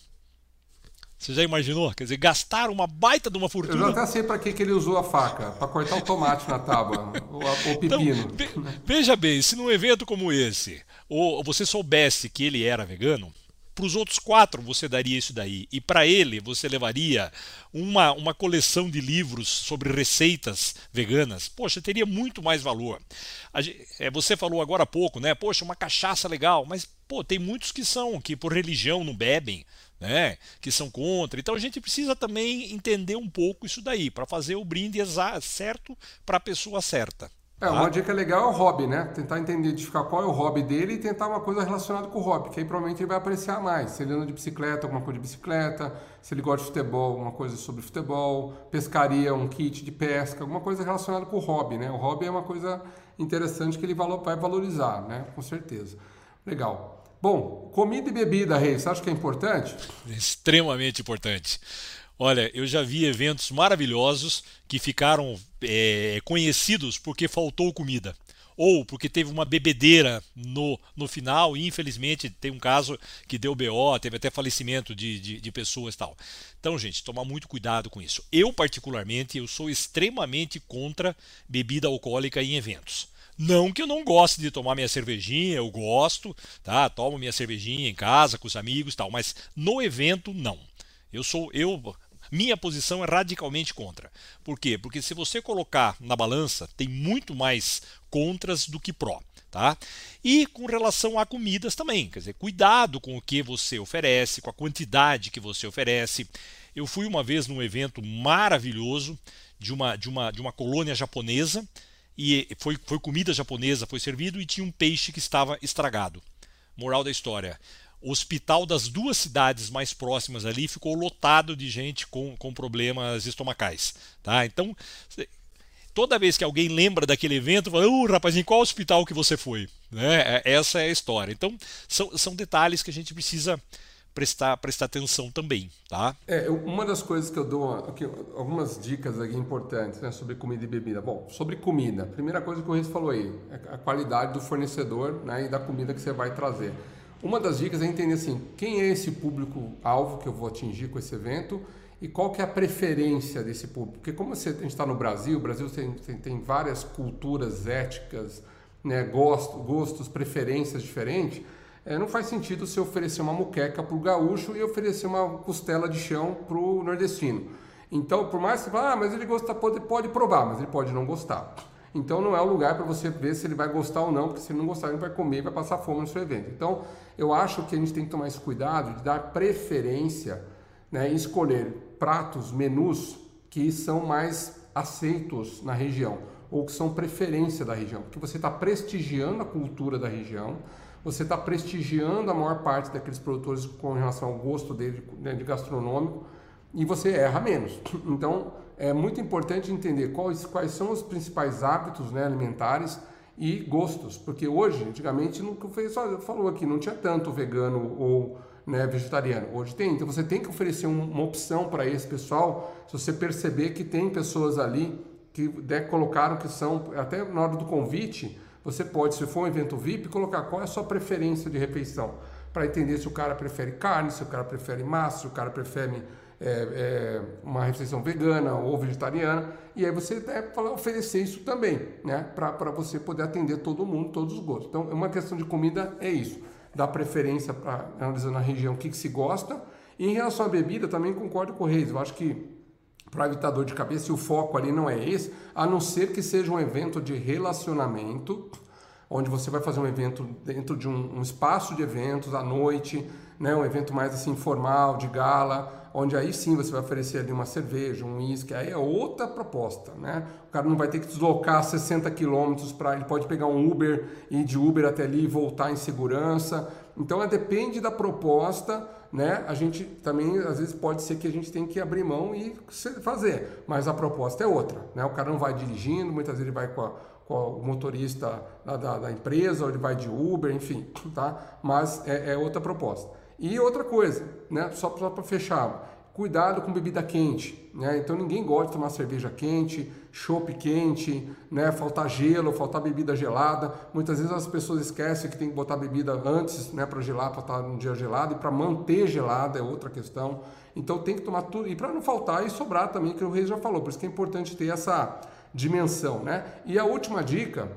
Você já imaginou? Quer dizer, gastaram uma baita de uma fortuna. Eu já até sei para que, que ele usou a faca, para cortar o tomate na tábua, o, o pepino. Então, veja bem, se num evento como esse, ou você soubesse que ele era vegano, para os outros quatro você daria isso daí. E para ele você levaria uma, uma coleção de livros sobre receitas veganas. Poxa, teria muito mais valor. É, você falou agora há pouco, né? Poxa, uma cachaça legal. Mas, pô, tem muitos que são, que por religião não bebem. Né, que são contra. Então a gente precisa também entender um pouco isso daí, para fazer o brinde certo para a pessoa certa. É, uma ah. dica legal é o hobby, né? Tentar entender, identificar qual é o hobby dele e tentar uma coisa relacionada com o hobby, que aí provavelmente ele vai apreciar mais. Se ele anda de bicicleta, alguma coisa de bicicleta, se ele gosta de futebol, alguma coisa sobre futebol, pescaria, um kit de pesca, alguma coisa relacionada com o hobby, né? O hobby é uma coisa interessante que ele vai valorizar, né? Com certeza. Legal. Bom, comida e bebida, Rei, você acha que é importante? Extremamente importante. Olha, eu já vi eventos maravilhosos que ficaram é, conhecidos porque faltou comida. Ou porque teve uma bebedeira no, no final, e infelizmente tem um caso que deu BO, teve até falecimento de, de, de pessoas tal. Então, gente, tomar muito cuidado com isso. Eu, particularmente, eu sou extremamente contra bebida alcoólica em eventos. Não que eu não goste de tomar minha cervejinha, eu gosto, tá? Tomo minha cervejinha em casa com os amigos, tal, mas no evento não. Eu sou eu minha posição é radicalmente contra. Por quê? Porque se você colocar na balança, tem muito mais contras do que pró. Tá? E com relação a comidas também, quer dizer, cuidado com o que você oferece, com a quantidade que você oferece. Eu fui uma vez num evento maravilhoso de uma, de uma, de uma colônia japonesa e foi, foi comida japonesa, foi servido e tinha um peixe que estava estragado. Moral da história: o hospital das duas cidades mais próximas ali ficou lotado de gente com, com problemas estomacais. Tá? Então, toda vez que alguém lembra daquele evento, fala, uh, rapaz, em qual hospital que você foi? Né? É, essa é a história. Então, são, são detalhes que a gente precisa prestar, prestar atenção também, tá? É, uma das coisas que eu dou algumas dicas aqui importantes né, sobre comida e bebida. Bom, sobre comida, primeira coisa que o Reis falou aí, é a qualidade do fornecedor né, e da comida que você vai trazer. Uma das dicas é entender assim, quem é esse público-alvo que eu vou atingir com esse evento e qual que é a preferência desse público. Porque como você, a gente está no Brasil, o Brasil tem, tem, tem várias culturas éticas, né, gostos, gostos, preferências diferentes, é, não faz sentido você oferecer uma muqueca para o gaúcho e oferecer uma costela de chão para o nordestino. Então, por mais que você fale, ah, mas ele gosta, pode, pode provar, mas ele pode não gostar. Então, não é o lugar para você ver se ele vai gostar ou não, porque se ele não gostar, ele vai comer e vai passar fome no seu evento. Então, eu acho que a gente tem que tomar esse cuidado de dar preferência né, e escolher pratos, menus que são mais aceitos na região ou que são preferência da região, porque você está prestigiando a cultura da região, você está prestigiando a maior parte daqueles produtores com relação ao gosto dele né, de gastronômico e você erra menos. Então é muito importante entender quais, quais são os principais hábitos né, alimentares e gostos, porque hoje, antigamente, que só falou aqui, não tinha tanto vegano ou né, vegetariano. Hoje tem, então você tem que oferecer uma opção para esse pessoal. Se você perceber que tem pessoas ali que né, colocaram que são até na hora do convite você pode, se for um evento VIP, colocar qual é a sua preferência de refeição, para entender se o cara prefere carne, se o cara prefere massa, se o cara prefere é, é, uma refeição vegana ou vegetariana, e aí você deve oferecer isso também, né? Para você poder atender todo mundo, todos os gostos. Então, uma questão de comida é isso, dar preferência para analisando a região o que, que se gosta. E em relação à bebida, também concordo com o Reis. Eu acho que para evitar dor de cabeça, e o foco ali não é esse, a não ser que seja um evento de relacionamento, onde você vai fazer um evento dentro de um, um espaço de eventos à noite, né, um evento mais assim informal, de gala, onde aí sim você vai oferecer ali uma cerveja, um uísque, aí é outra proposta, né? O cara não vai ter que deslocar 60 quilômetros para, ele pode pegar um Uber e ir de Uber até ali e voltar em segurança. Então, é, depende da proposta, né? A gente também, às vezes, pode ser que a gente tenha que abrir mão e fazer, mas a proposta é outra, né? O cara não vai dirigindo, muitas vezes ele vai com, a, o motorista da, da, da, empresa, ou ele vai de Uber, enfim, tá? Mas é, é outra proposta. E outra coisa, né? Só, para fechar, cuidado com bebida quente, né? Então ninguém gosta de tomar cerveja quente, chopp quente, né? Faltar gelo, faltar bebida gelada. Muitas vezes as pessoas esquecem que tem que botar bebida antes, né? Para gelar, para estar num dia gelado e para manter gelada é outra questão. Então tem que tomar tudo e para não faltar e sobrar também, que o Reis já falou. Por isso que é importante ter essa dimensão, né? E a última dica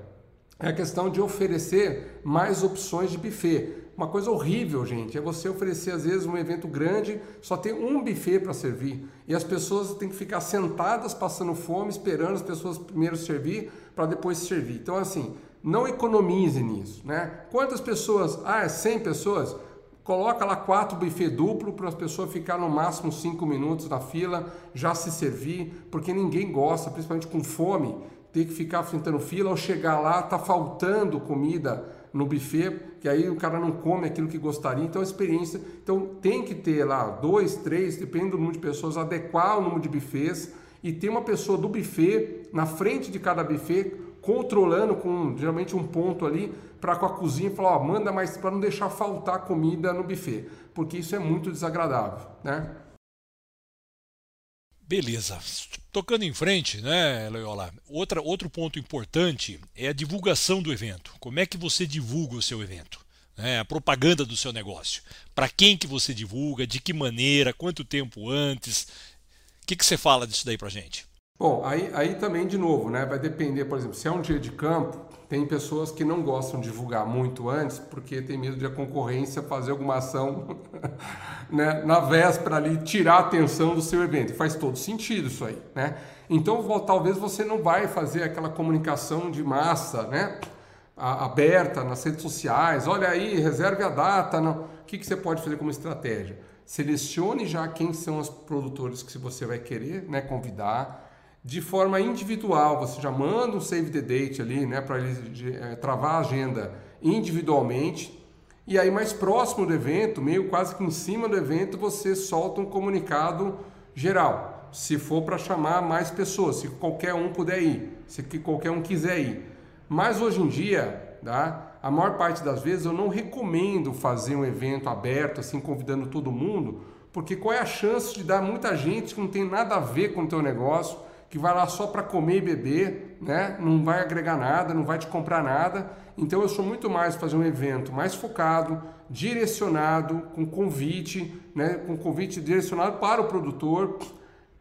é a questão de oferecer mais opções de buffet. Uma coisa horrível, gente, é você oferecer às vezes um evento grande, só tem um buffet para servir e as pessoas têm que ficar sentadas passando fome, esperando as pessoas primeiro servir para depois servir. Então, assim, não economize nisso, né? Quantas pessoas? Ah, é 100 pessoas? Coloca lá quatro buffet duplo para as pessoas ficar no máximo cinco minutos na fila, já se servir, porque ninguém gosta, principalmente com fome, ter que ficar enfrentando fila ou chegar lá, tá faltando comida no buffet, que aí o cara não come aquilo que gostaria. Então, a experiência. Então, tem que ter lá dois, três, depende do número de pessoas, adequar o número de buffets e ter uma pessoa do buffet na frente de cada buffet, controlando com geralmente um ponto ali para com a cozinha falar, ó, manda mais para não deixar faltar comida no buffet, porque isso é muito desagradável, né? Beleza. Tocando em frente, né, Loyola? Outra, outro ponto importante é a divulgação do evento. Como é que você divulga o seu evento? É, a propaganda do seu negócio. Para quem que você divulga, de que maneira, quanto tempo antes? O que, que você fala disso daí para gente? Bom, aí, aí também, de novo, né, vai depender, por exemplo, se é um dia de campo, tem pessoas que não gostam de divulgar muito antes, porque tem medo de a concorrência fazer alguma ação [laughs] né, na véspera ali, tirar a atenção do seu evento. Faz todo sentido isso aí, né? Então, talvez você não vai fazer aquela comunicação de massa, né? aberta nas redes sociais, olha aí, reserve a data. Não. O que, que você pode fazer como estratégia? Selecione já quem são os produtores que você vai querer né, convidar, de forma individual. Você já manda um save the date ali, né, para ele é, travar a agenda individualmente. E aí, mais próximo do evento, meio quase que em cima do evento, você solta um comunicado geral. Se for para chamar mais pessoas, se qualquer um puder ir, se qualquer um quiser ir. Mas hoje em dia, tá? a maior parte das vezes eu não recomendo fazer um evento aberto, assim, convidando todo mundo, porque qual é a chance de dar muita gente que não tem nada a ver com o teu negócio, que vai lá só para comer e beber, né? não vai agregar nada, não vai te comprar nada. Então eu sou muito mais fazer um evento mais focado, direcionado, com convite, né? com convite direcionado para o produtor,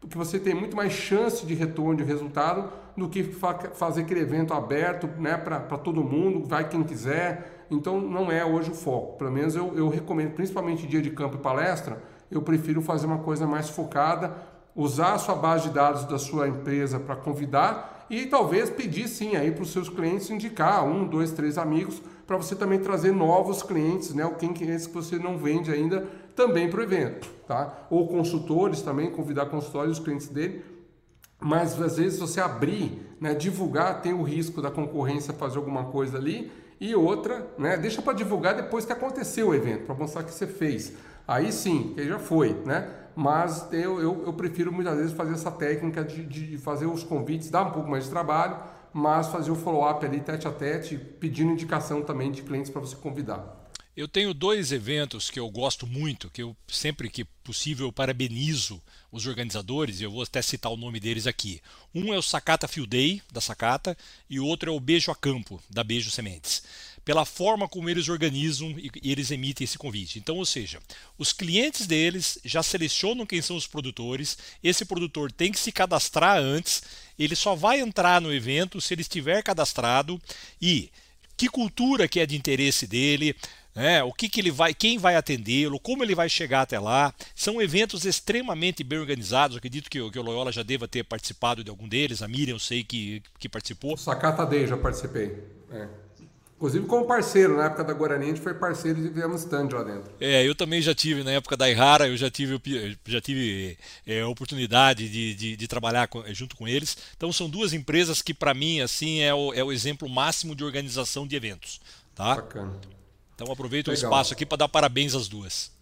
porque você tem muito mais chance de retorno de resultado do que fa fazer aquele evento aberto né? para todo mundo, vai quem quiser. Então não é hoje o foco. Pelo menos eu, eu recomendo, principalmente dia de campo e palestra, eu prefiro fazer uma coisa mais focada, usar a sua base de dados da sua empresa para convidar e talvez pedir sim aí para os seus clientes indicar um, dois, três amigos para você também trazer novos clientes, né? O quem que você não vende ainda também para o evento, tá? Ou consultores também, convidar consultores, os clientes dele. Mas às vezes você abrir, né, divulgar, tem o risco da concorrência fazer alguma coisa ali e outra, né, deixa para divulgar depois que aconteceu o evento, para mostrar que você fez. Aí sim, que já foi, né? Mas eu, eu, eu, prefiro muitas vezes fazer essa técnica de, de fazer os convites, dar um pouco mais de trabalho, mas fazer o follow-up ali tete a tete, pedindo indicação também de clientes para você convidar. Eu tenho dois eventos que eu gosto muito, que eu sempre que possível parabenizo os organizadores, e eu vou até citar o nome deles aqui. Um é o Sakata Field Day, da Sakata, e o outro é o Beijo a Campo, da Beijo Sementes pela forma como eles organizam e, eles emitem esse convite. Então, ou seja, os clientes deles já selecionam quem são os produtores, esse produtor tem que se cadastrar antes, ele só vai entrar no evento se ele estiver cadastrado e que cultura que é de interesse dele, né? o que, que ele vai, quem vai atendê-lo, como ele vai chegar até lá. São eventos extremamente bem organizados. acredito que, que o Loyola já deva ter participado de algum deles. A Miriam, eu sei que, que participou. Sacata Day já participei. É. Inclusive como parceiro, na época da Guarani a gente foi parceiro e tivemos stand lá dentro. É, eu também já tive, na época da Ihara, eu já tive, já tive é, oportunidade de, de, de trabalhar com, junto com eles. Então são duas empresas que para mim assim é o, é o exemplo máximo de organização de eventos. Tá? Bacana. Então aproveito Legal. o espaço aqui para dar parabéns às duas.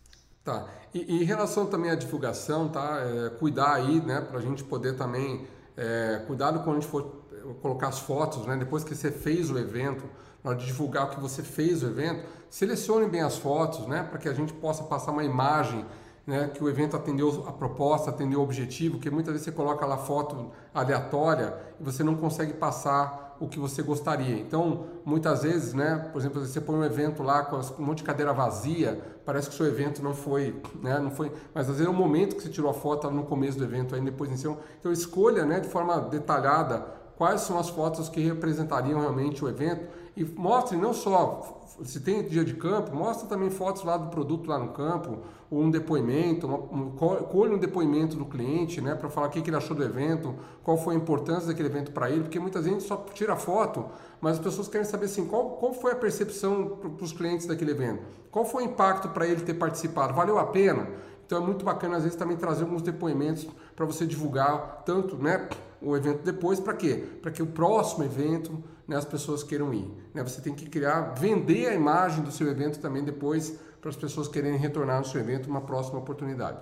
Tá. E, e, em relação também à divulgação, tá? É, cuidar aí, né, para a gente poder também é, cuidado quando a gente for colocar as fotos, né? Depois que você fez o evento, na hora de divulgar o que você fez o evento, selecione bem as fotos, né, para que a gente possa passar uma imagem né, que o evento atendeu a proposta, atendeu o objetivo, porque muitas vezes você coloca lá foto aleatória e você não consegue passar o que você gostaria. Então, muitas vezes, né, por exemplo, você põe um evento lá com um monte de cadeira vazia, parece que o seu evento não foi, né, não foi, mas às vezes é o momento que você tirou a foto no começo do evento, aí depois cima. Então, escolha, né, de forma detalhada quais são as fotos que representariam realmente o evento e mostre não só se tem dia de campo, mostra também fotos lá do produto lá no campo, ou um depoimento, um, colhe um depoimento do cliente, né, para falar o que, que ele achou do evento, qual foi a importância daquele evento para ele, porque muita gente só tira foto, mas as pessoas querem saber assim, qual, qual foi a percepção para os clientes daquele evento, qual foi o impacto para ele ter participado, valeu a pena? Então é muito bacana às vezes também trazer alguns depoimentos para você divulgar tanto, né, o evento depois, para quê? Para que o próximo evento né, as pessoas queiram ir. Né? Você tem que criar, vender a imagem do seu evento também depois para as pessoas quererem retornar no seu evento uma próxima oportunidade.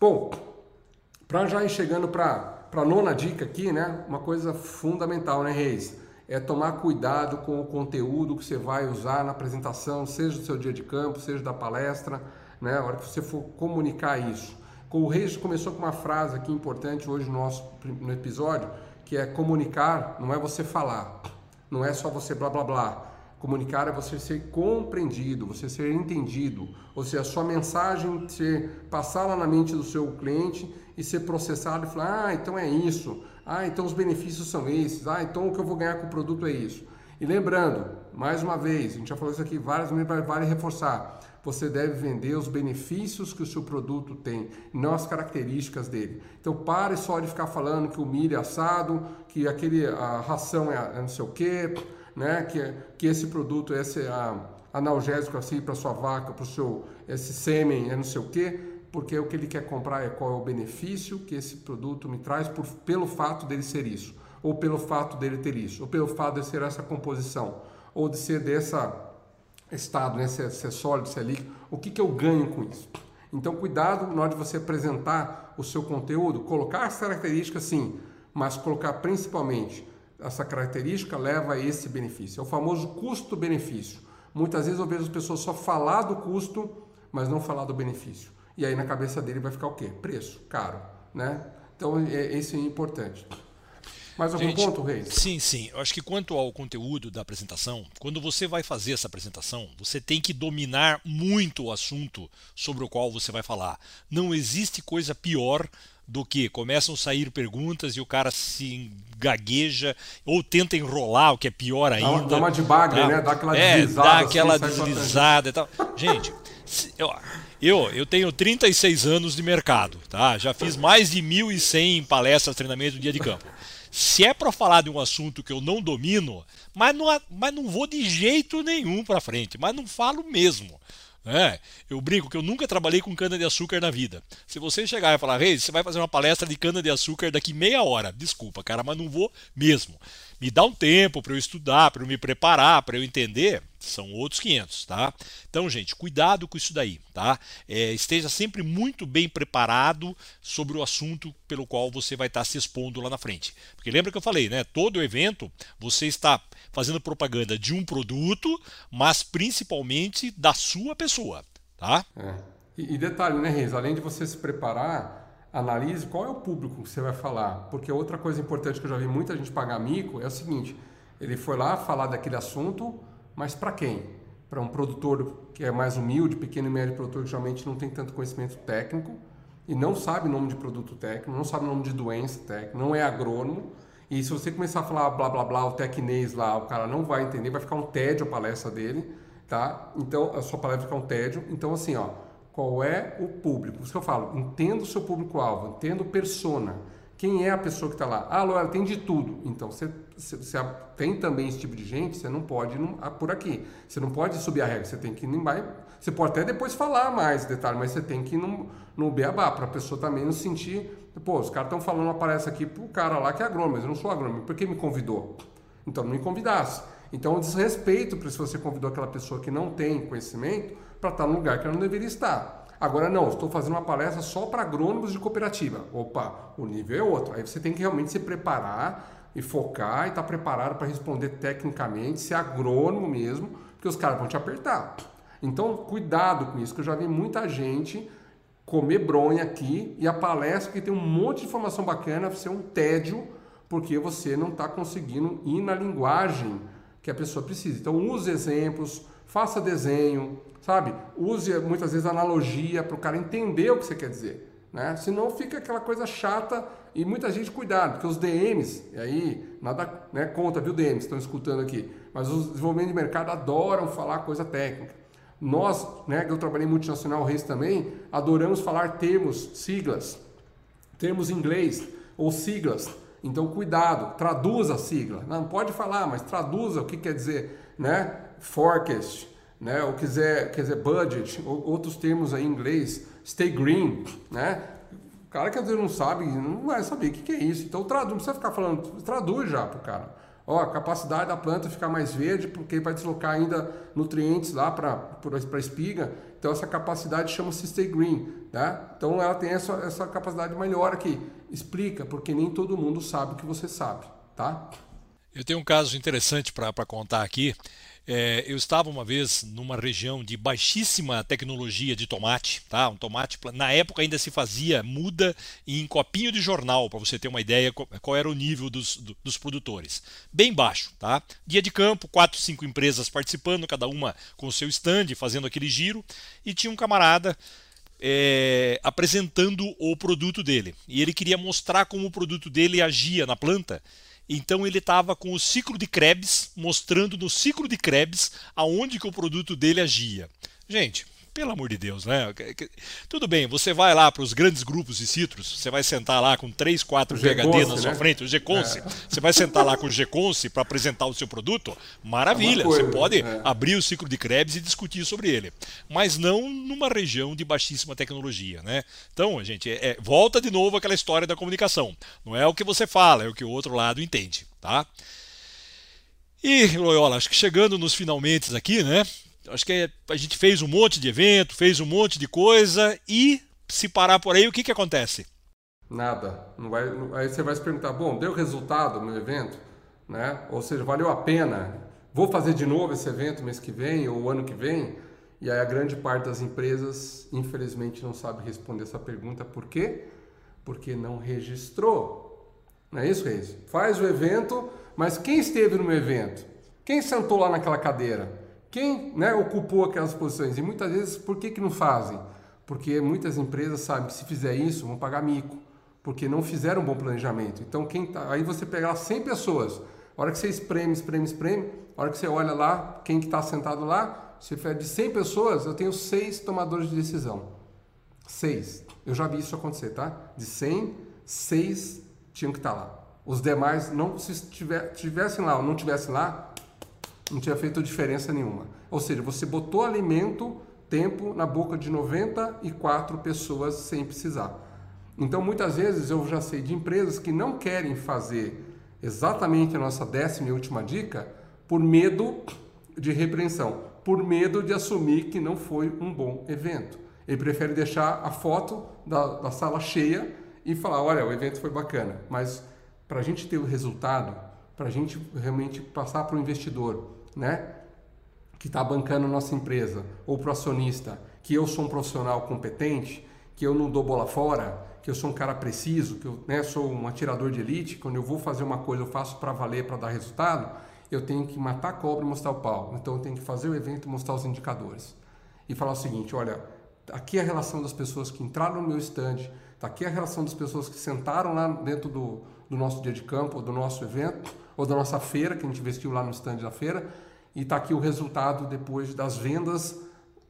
Bom, para já ir chegando para a nona dica aqui, né, uma coisa fundamental, né, Reis? É tomar cuidado com o conteúdo que você vai usar na apresentação, seja do seu dia de campo, seja da palestra, né, a hora que você for comunicar isso. O Reis começou com uma frase aqui importante hoje no nosso no episódio, que é comunicar não é você falar, não é só você blá blá blá. Comunicar é você ser compreendido, você ser entendido, ou seja, a sua mensagem ser passar lá na mente do seu cliente e ser processado e falar: "Ah, então é isso. Ah, então os benefícios são esses. Ah, então o que eu vou ganhar com o produto é isso". E lembrando, mais uma vez, a gente já falou isso aqui várias vezes, vale reforçar você deve vender os benefícios que o seu produto tem, não as características dele. Então pare só de ficar falando que o milho é assado, que aquele, a ração é, é não sei o quê, né? que, que esse produto, esse a, analgésico assim para sua vaca, para o seu esse sêmen é não sei o quê, porque o que ele quer comprar é qual é o benefício que esse produto me traz por, pelo fato dele ser isso, ou pelo fato dele ter isso, ou pelo fato de ser essa composição, ou de ser dessa estado, né? se, é, se é sólido, se é líquido, o que, que eu ganho com isso? Então, cuidado na hora de você apresentar o seu conteúdo, colocar as características sim, mas colocar principalmente essa característica leva a esse benefício. É o famoso custo-benefício. Muitas vezes eu vejo as pessoas só falar do custo, mas não falar do benefício. E aí na cabeça dele vai ficar o quê? Preço, caro, né? Então é, esse é importante. Mais algum Gente, ponto, Reis? Sim, sim. Eu acho que quanto ao conteúdo da apresentação, quando você vai fazer essa apresentação, você tem que dominar muito o assunto sobre o qual você vai falar. Não existe coisa pior do que começam a sair perguntas e o cara se gagueja ou tenta enrolar, o que é pior ainda. Dá uma, dá uma de bagre, tá? né? Dá aquela é, deslizada. Dá aquela assim, deslizada e tal. Gente, eu, eu, eu tenho 36 anos de mercado, tá? Já fiz mais de 1.100 palestras, treinamento, dia de campo. Se é para falar de um assunto que eu não domino, mas não, mas não vou de jeito nenhum para frente, mas não falo mesmo. É, eu brinco que eu nunca trabalhei com cana-de-açúcar na vida. Se você chegar e falar, Reis, você vai fazer uma palestra de cana-de-açúcar daqui meia hora. Desculpa, cara, mas não vou mesmo. Me dá um tempo para eu estudar, para eu me preparar, para eu entender. São outros 500, tá? Então, gente, cuidado com isso daí, tá? É, esteja sempre muito bem preparado sobre o assunto pelo qual você vai estar se expondo lá na frente. Porque lembra que eu falei, né? Todo evento você está fazendo propaganda de um produto, mas principalmente da sua pessoa, tá? É. E, e detalhe, né, Reis? Além de você se preparar, analise qual é o público que você vai falar. Porque outra coisa importante que eu já vi muita gente pagar mico é o seguinte: ele foi lá falar daquele assunto, mas para quem? Para um produtor que é mais humilde, pequeno e médio produtor que geralmente não tem tanto conhecimento técnico e não sabe o nome de produto técnico, não sabe o nome de doença técnica, não é agrônomo. E se você começar a falar blá blá blá, o tecnês lá, o cara não vai entender, vai ficar um tédio a palestra dele, tá? Então a sua palestra vai ficar um tédio. Então assim, ó, qual é o público. Isso que eu falo, entenda o seu público-alvo, entenda o persona. Quem é a pessoa que está lá? Ah, Laura, tem de tudo. Então, você, você, tem também esse tipo de gente, você não pode ir ah, por aqui. Você não pode subir a regra, você tem que ir mais. Você pode até depois falar mais detalhe, mas você tem que ir no, no beabá, para a pessoa também não sentir. Pô, os caras estão falando uma palestra aqui pro cara lá que é agrônomo, mas eu não sou agrônomo, por que me convidou? Então, não me convidasse. Então, desrespeito para se você convidou aquela pessoa que não tem conhecimento para estar tá no lugar que ela não deveria estar. Agora, não, estou fazendo uma palestra só para agrônomos de cooperativa. Opa, o nível é outro. Aí você tem que realmente se preparar e focar e estar tá preparado para responder tecnicamente, ser agrônomo mesmo, porque os caras vão te apertar. Então, cuidado com isso, que eu já vi muita gente comer bronha aqui e a palestra que tem um monte de informação bacana ser um tédio, porque você não está conseguindo ir na linguagem que a pessoa precisa. Então, use exemplos, faça desenho, sabe? Use muitas vezes analogia para o cara entender o que você quer dizer. Né? Senão fica aquela coisa chata e muita gente cuidado, porque os DMs, e aí nada né, conta, viu, DMs, estão escutando aqui, mas os desenvolvimentos de mercado adoram falar coisa técnica. Nós, né, que eu trabalhei em multinacional Reis também, adoramos falar termos, siglas, termos em inglês ou siglas. Então, cuidado, traduza a sigla. Não pode falar, mas traduza o que quer dizer, né? Forecast, né? Ou quiser, quer dizer, budget, ou outros termos aí em inglês, stay green, né? O cara que às vezes não sabe, não vai saber o que, que é isso. Então, traduz, não precisa ficar falando, traduz já pro cara. Ó, a capacidade da planta ficar mais verde, porque vai deslocar ainda nutrientes lá para a espiga. Então, essa capacidade chama-se stay green, tá? Então, ela tem essa, essa capacidade maior aqui. Explica, porque nem todo mundo sabe o que você sabe, tá? Eu tenho um caso interessante para contar aqui. É, eu estava uma vez numa região de baixíssima tecnologia de tomate, tá? Um tomate na época ainda se fazia muda em copinho de jornal para você ter uma ideia qual era o nível dos, dos produtores. Bem baixo, tá? Dia de campo, quatro, cinco empresas participando, cada uma com seu stand, fazendo aquele giro, e tinha um camarada é, apresentando o produto dele. E ele queria mostrar como o produto dele agia na planta então ele estava com o ciclo de Krebs, mostrando no ciclo de Krebs aonde que o produto dele agia. Gente, pelo amor de Deus, né? Tudo bem, você vai lá para os grandes grupos de citros, você vai sentar lá com 3, 4 PHD na sua né? frente, o G-Conce, é. você vai sentar lá com o G-Conce para apresentar o seu produto, maravilha, é coisa, você pode é. abrir o ciclo de Krebs e discutir sobre ele, mas não numa região de baixíssima tecnologia, né? Então, gente, é, volta de novo aquela história da comunicação, não é o que você fala, é o que o outro lado entende, tá? E, Loyola, acho que chegando nos finalmente aqui, né? Acho que a gente fez um monte de evento, fez um monte de coisa e se parar por aí, o que, que acontece? Nada. Não vai, aí você vai se perguntar, bom, deu resultado no evento? né? Ou seja, valeu a pena. Vou fazer de novo esse evento mês que vem ou ano que vem? E aí a grande parte das empresas, infelizmente, não sabe responder essa pergunta. Por quê? Porque não registrou. Não é isso, Reis? Faz o evento, mas quem esteve no evento? Quem sentou lá naquela cadeira? Quem né, ocupou aquelas posições? E muitas vezes, por que, que não fazem? Porque muitas empresas sabem que se fizer isso, vão pagar mico. Porque não fizeram um bom planejamento. Então, quem tá, aí você pega lá 100 pessoas. A hora que você espreme, espreme, espreme, a hora que você olha lá, quem que está sentado lá, for de 100 pessoas, eu tenho seis tomadores de decisão. Seis. Eu já vi isso acontecer, tá? De 100, seis tinham que estar tá lá. Os demais, não, se tivessem lá ou não tivessem lá, não tinha feito diferença nenhuma. Ou seja, você botou alimento, tempo na boca de 94 pessoas sem precisar. Então, muitas vezes eu já sei de empresas que não querem fazer exatamente a nossa décima e última dica por medo de repreensão, por medo de assumir que não foi um bom evento. Ele prefere deixar a foto da, da sala cheia e falar: olha, o evento foi bacana, mas para a gente ter o resultado, para a gente realmente passar para o investidor, né, que está bancando a nossa empresa, ou para o acionista, que eu sou um profissional competente, que eu não dou bola fora, que eu sou um cara preciso, que eu né, sou um atirador de elite, quando eu vou fazer uma coisa eu faço para valer, para dar resultado, eu tenho que matar a cobra e mostrar o pau. Então eu tenho que fazer o evento e mostrar os indicadores. E falar o seguinte, olha, aqui é a relação das pessoas que entraram no meu stand, está aqui a relação das pessoas que sentaram lá dentro do, do nosso dia de campo, ou do nosso evento, ou da nossa feira, que a gente investiu lá no stand da feira, e está aqui o resultado depois das vendas,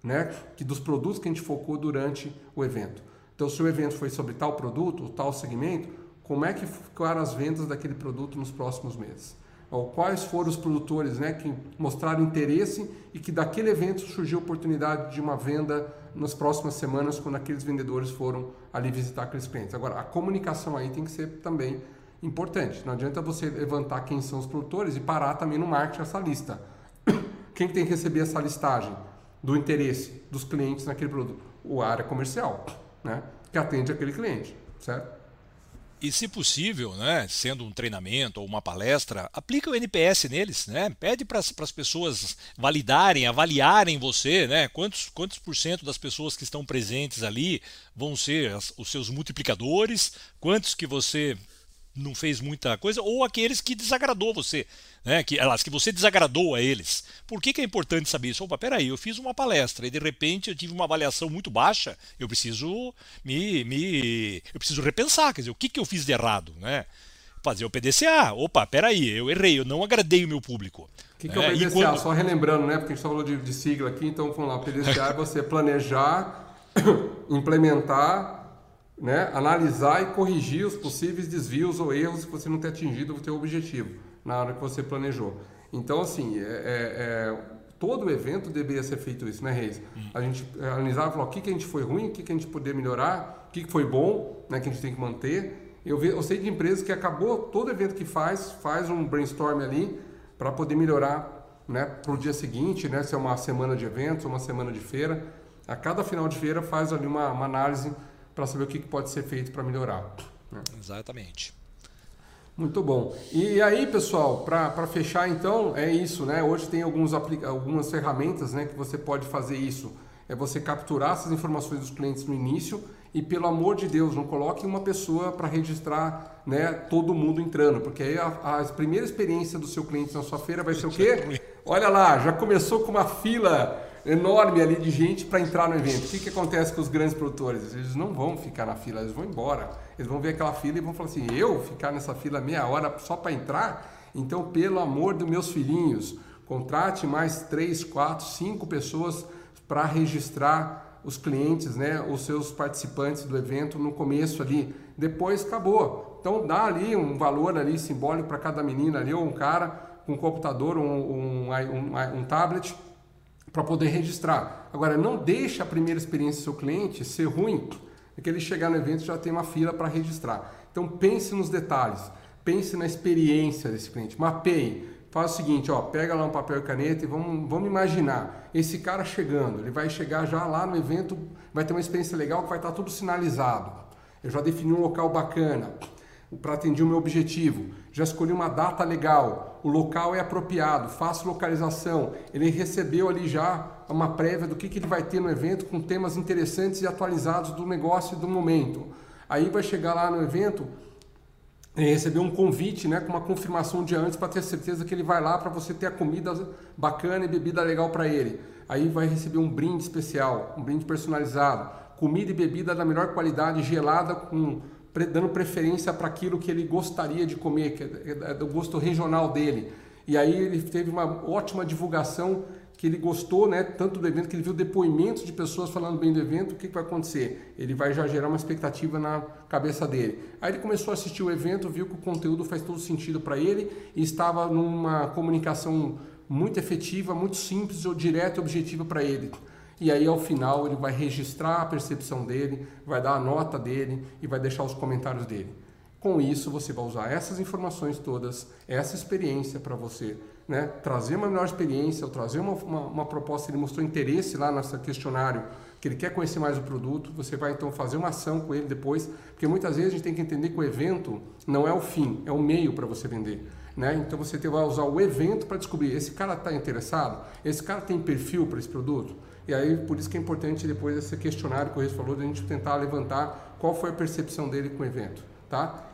né, que dos produtos que a gente focou durante o evento. Então, se o evento foi sobre tal produto, tal segmento, como é que ficaram as vendas daquele produto nos próximos meses? Ou quais foram os produtores né, que mostraram interesse e que daquele evento surgiu a oportunidade de uma venda nas próximas semanas, quando aqueles vendedores foram ali visitar aqueles clientes. Agora, a comunicação aí tem que ser também importante. Não adianta você levantar quem são os produtores e parar também no marketing essa lista. [coughs] Quem tem que receber essa listagem do interesse dos clientes naquele produto? O área comercial, né? que atende aquele cliente, certo? E se possível, né, sendo um treinamento ou uma palestra, aplica o NPS neles, né? Pede para as pessoas validarem, avaliarem você, né? Quantos, quantos por cento das pessoas que estão presentes ali vão ser as, os seus multiplicadores, quantos que você não fez muita coisa, ou aqueles que desagradou você, né? que, elas, que você desagradou a eles. Por que, que é importante saber isso? Opa, peraí, eu fiz uma palestra e de repente eu tive uma avaliação muito baixa, eu preciso me, me eu preciso repensar, quer dizer, o que, que eu fiz de errado, né? Fazer o PDCA. Opa, peraí, eu errei, eu não agradei o meu público. O que, que é o PDCA? Quando... Só relembrando, né? Porque a gente falou de, de sigla aqui, então vamos lá, o PDCA é você planejar, [coughs] implementar né, analisar e corrigir os possíveis desvios ou erros que você não tem atingido o seu objetivo na hora que você planejou. Então, assim, é, é, é, todo evento deveria ser feito isso, né, Reis? A gente analisar e falar o que, que a gente foi ruim, o que, que a gente poder melhorar, o que, que foi bom, né, que a gente tem que manter. Eu, vi, eu sei de empresas que acabou todo evento que faz, faz um brainstorm ali para poder melhorar né, para o dia seguinte, né, se é uma semana de eventos, uma semana de feira. A cada final de feira faz ali uma, uma análise para saber o que pode ser feito para melhorar. Né? Exatamente. Muito bom. E aí, pessoal, para fechar então, é isso, né? Hoje tem alguns algumas ferramentas né, que você pode fazer isso. É você capturar essas informações dos clientes no início e, pelo amor de Deus, não coloque uma pessoa para registrar né, todo mundo entrando, porque aí a, a, primeira experiência do seu cliente na sua feira vai ser o quê? Olha lá, já começou com uma fila enorme ali de gente para entrar no evento. O que, que acontece com os grandes produtores? Eles não vão ficar na fila, eles vão embora. Eles vão ver aquela fila e vão falar assim: eu ficar nessa fila meia hora só para entrar? Então, pelo amor dos meus filhinhos, contrate mais três, quatro, cinco pessoas para registrar os clientes, né, os seus participantes do evento no começo ali. Depois acabou. Então dá ali um valor ali simbólico para cada menina ali ou um cara com um computador, um, um, um, um tablet para poder registrar. Agora, não deixe a primeira experiência do seu cliente ser ruim, é que ele chegar no evento já tem uma fila para registrar. Então pense nos detalhes, pense na experiência desse cliente, mapeie. Faz o seguinte, ó, pega lá um papel e caneta e vamos, vamos imaginar esse cara chegando. Ele vai chegar já lá no evento, vai ter uma experiência legal que vai estar tudo sinalizado. Eu já defini um local bacana. para atender o meu objetivo. Já escolhi uma data legal, o local é apropriado, faço localização. Ele recebeu ali já uma prévia do que, que ele vai ter no evento com temas interessantes e atualizados do negócio e do momento. Aí vai chegar lá no evento e receber um convite, né, com uma confirmação de antes para ter certeza que ele vai lá para você ter a comida bacana e bebida legal para ele. Aí vai receber um brinde especial, um brinde personalizado, comida e bebida da melhor qualidade, gelada com dando preferência para aquilo que ele gostaria de comer, que é, é do gosto regional dele. E aí ele teve uma ótima divulgação que ele gostou, né, tanto do evento que ele viu depoimentos de pessoas falando bem do evento, o que, que vai acontecer? Ele vai já gerar uma expectativa na cabeça dele. Aí ele começou a assistir o evento, viu que o conteúdo faz todo sentido para ele e estava numa comunicação muito efetiva, muito simples, direta e objetiva para ele e aí ao final ele vai registrar a percepção dele, vai dar a nota dele e vai deixar os comentários dele. Com isso, você vai usar essas informações todas, essa experiência para você né, trazer uma melhor experiência, ou trazer uma, uma, uma, proposta, ele mostrou interesse lá nesse questionário, que ele quer conhecer mais o produto, você vai então fazer uma ação com ele depois, porque muitas vezes a gente tem que entender que o evento não é o fim, é o meio para você vender. Né? Então você vai usar o evento para descobrir, esse cara está interessado? Esse cara tem perfil para esse produto? E aí, por isso que é importante depois esse questionário que o Reis falou, a gente tentar levantar qual foi a percepção dele com o evento, tá?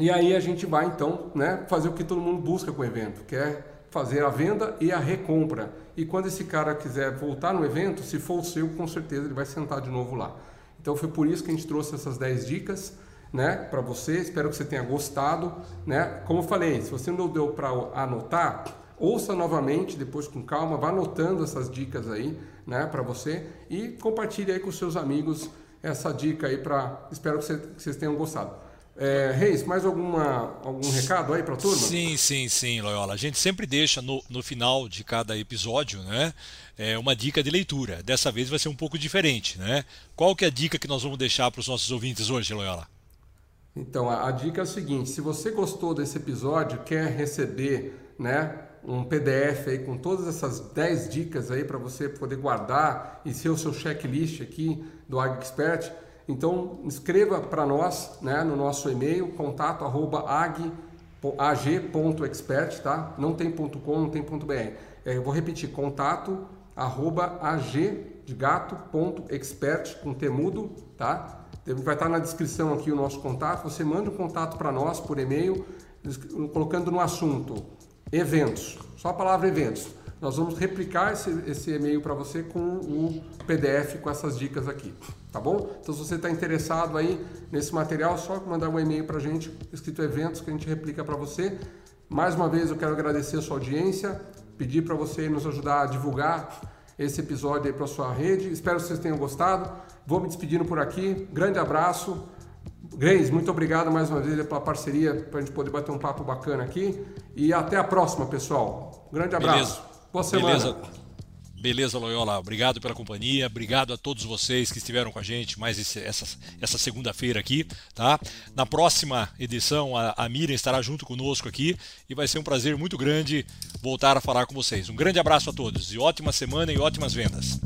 E aí a gente vai então, né, fazer o que todo mundo busca com o evento, que é fazer a venda e a recompra. E quando esse cara quiser voltar no evento, se for o seu, com certeza ele vai sentar de novo lá. Então foi por isso que a gente trouxe essas 10 dicas, né, para você. Espero que você tenha gostado, né? Como eu falei, se você não deu para anotar, ouça novamente, depois com calma, vá anotando essas dicas aí, né, para você e compartilhe aí com seus amigos essa dica aí para. Espero que, vocês tenham gostado. É, Reis, mais alguma, algum recado aí para a turma? Sim, sim, sim, Loyola. A gente sempre deixa no, no final de cada episódio né, é, uma dica de leitura. Dessa vez vai ser um pouco diferente. Né? Qual que é a dica que nós vamos deixar para os nossos ouvintes hoje, Loyola? Então, a, a dica é o seguinte: se você gostou desse episódio, quer receber né, um PDF aí com todas essas 10 dicas aí para você poder guardar e ser o seu checklist aqui do Ag Expert. Então escreva para nós, né, no nosso e-mail contato arroba ag.expert, tá? Não tem ponto .com, não tem ponto .br. É, eu vou repetir, contato arroba ag de gato ponto expert com temudo, tá? Vai estar na descrição aqui o nosso contato. Você manda um contato para nós por e-mail, colocando no assunto eventos, só a palavra eventos. Nós vamos replicar esse, esse e-mail para você com o PDF com essas dicas aqui, tá bom? Então, se você está interessado aí nesse material, só mandar um e-mail para a gente, escrito eventos, que a gente replica para você. Mais uma vez, eu quero agradecer a sua audiência, pedir para você nos ajudar a divulgar esse episódio aí para sua rede. Espero que vocês tenham gostado. Vou me despedindo por aqui. Grande abraço. Grace, muito obrigado mais uma vez pela parceria para a gente poder bater um papo bacana aqui. E até a próxima, pessoal. grande abraço. Beleza. Boa semana. Beleza. Beleza, Loyola. Obrigado pela companhia. Obrigado a todos vocês que estiveram com a gente mais esse, essa, essa segunda-feira aqui, tá? Na próxima edição, a, a Miriam estará junto conosco aqui e vai ser um prazer muito grande voltar a falar com vocês. Um grande abraço a todos e ótima semana e ótimas vendas.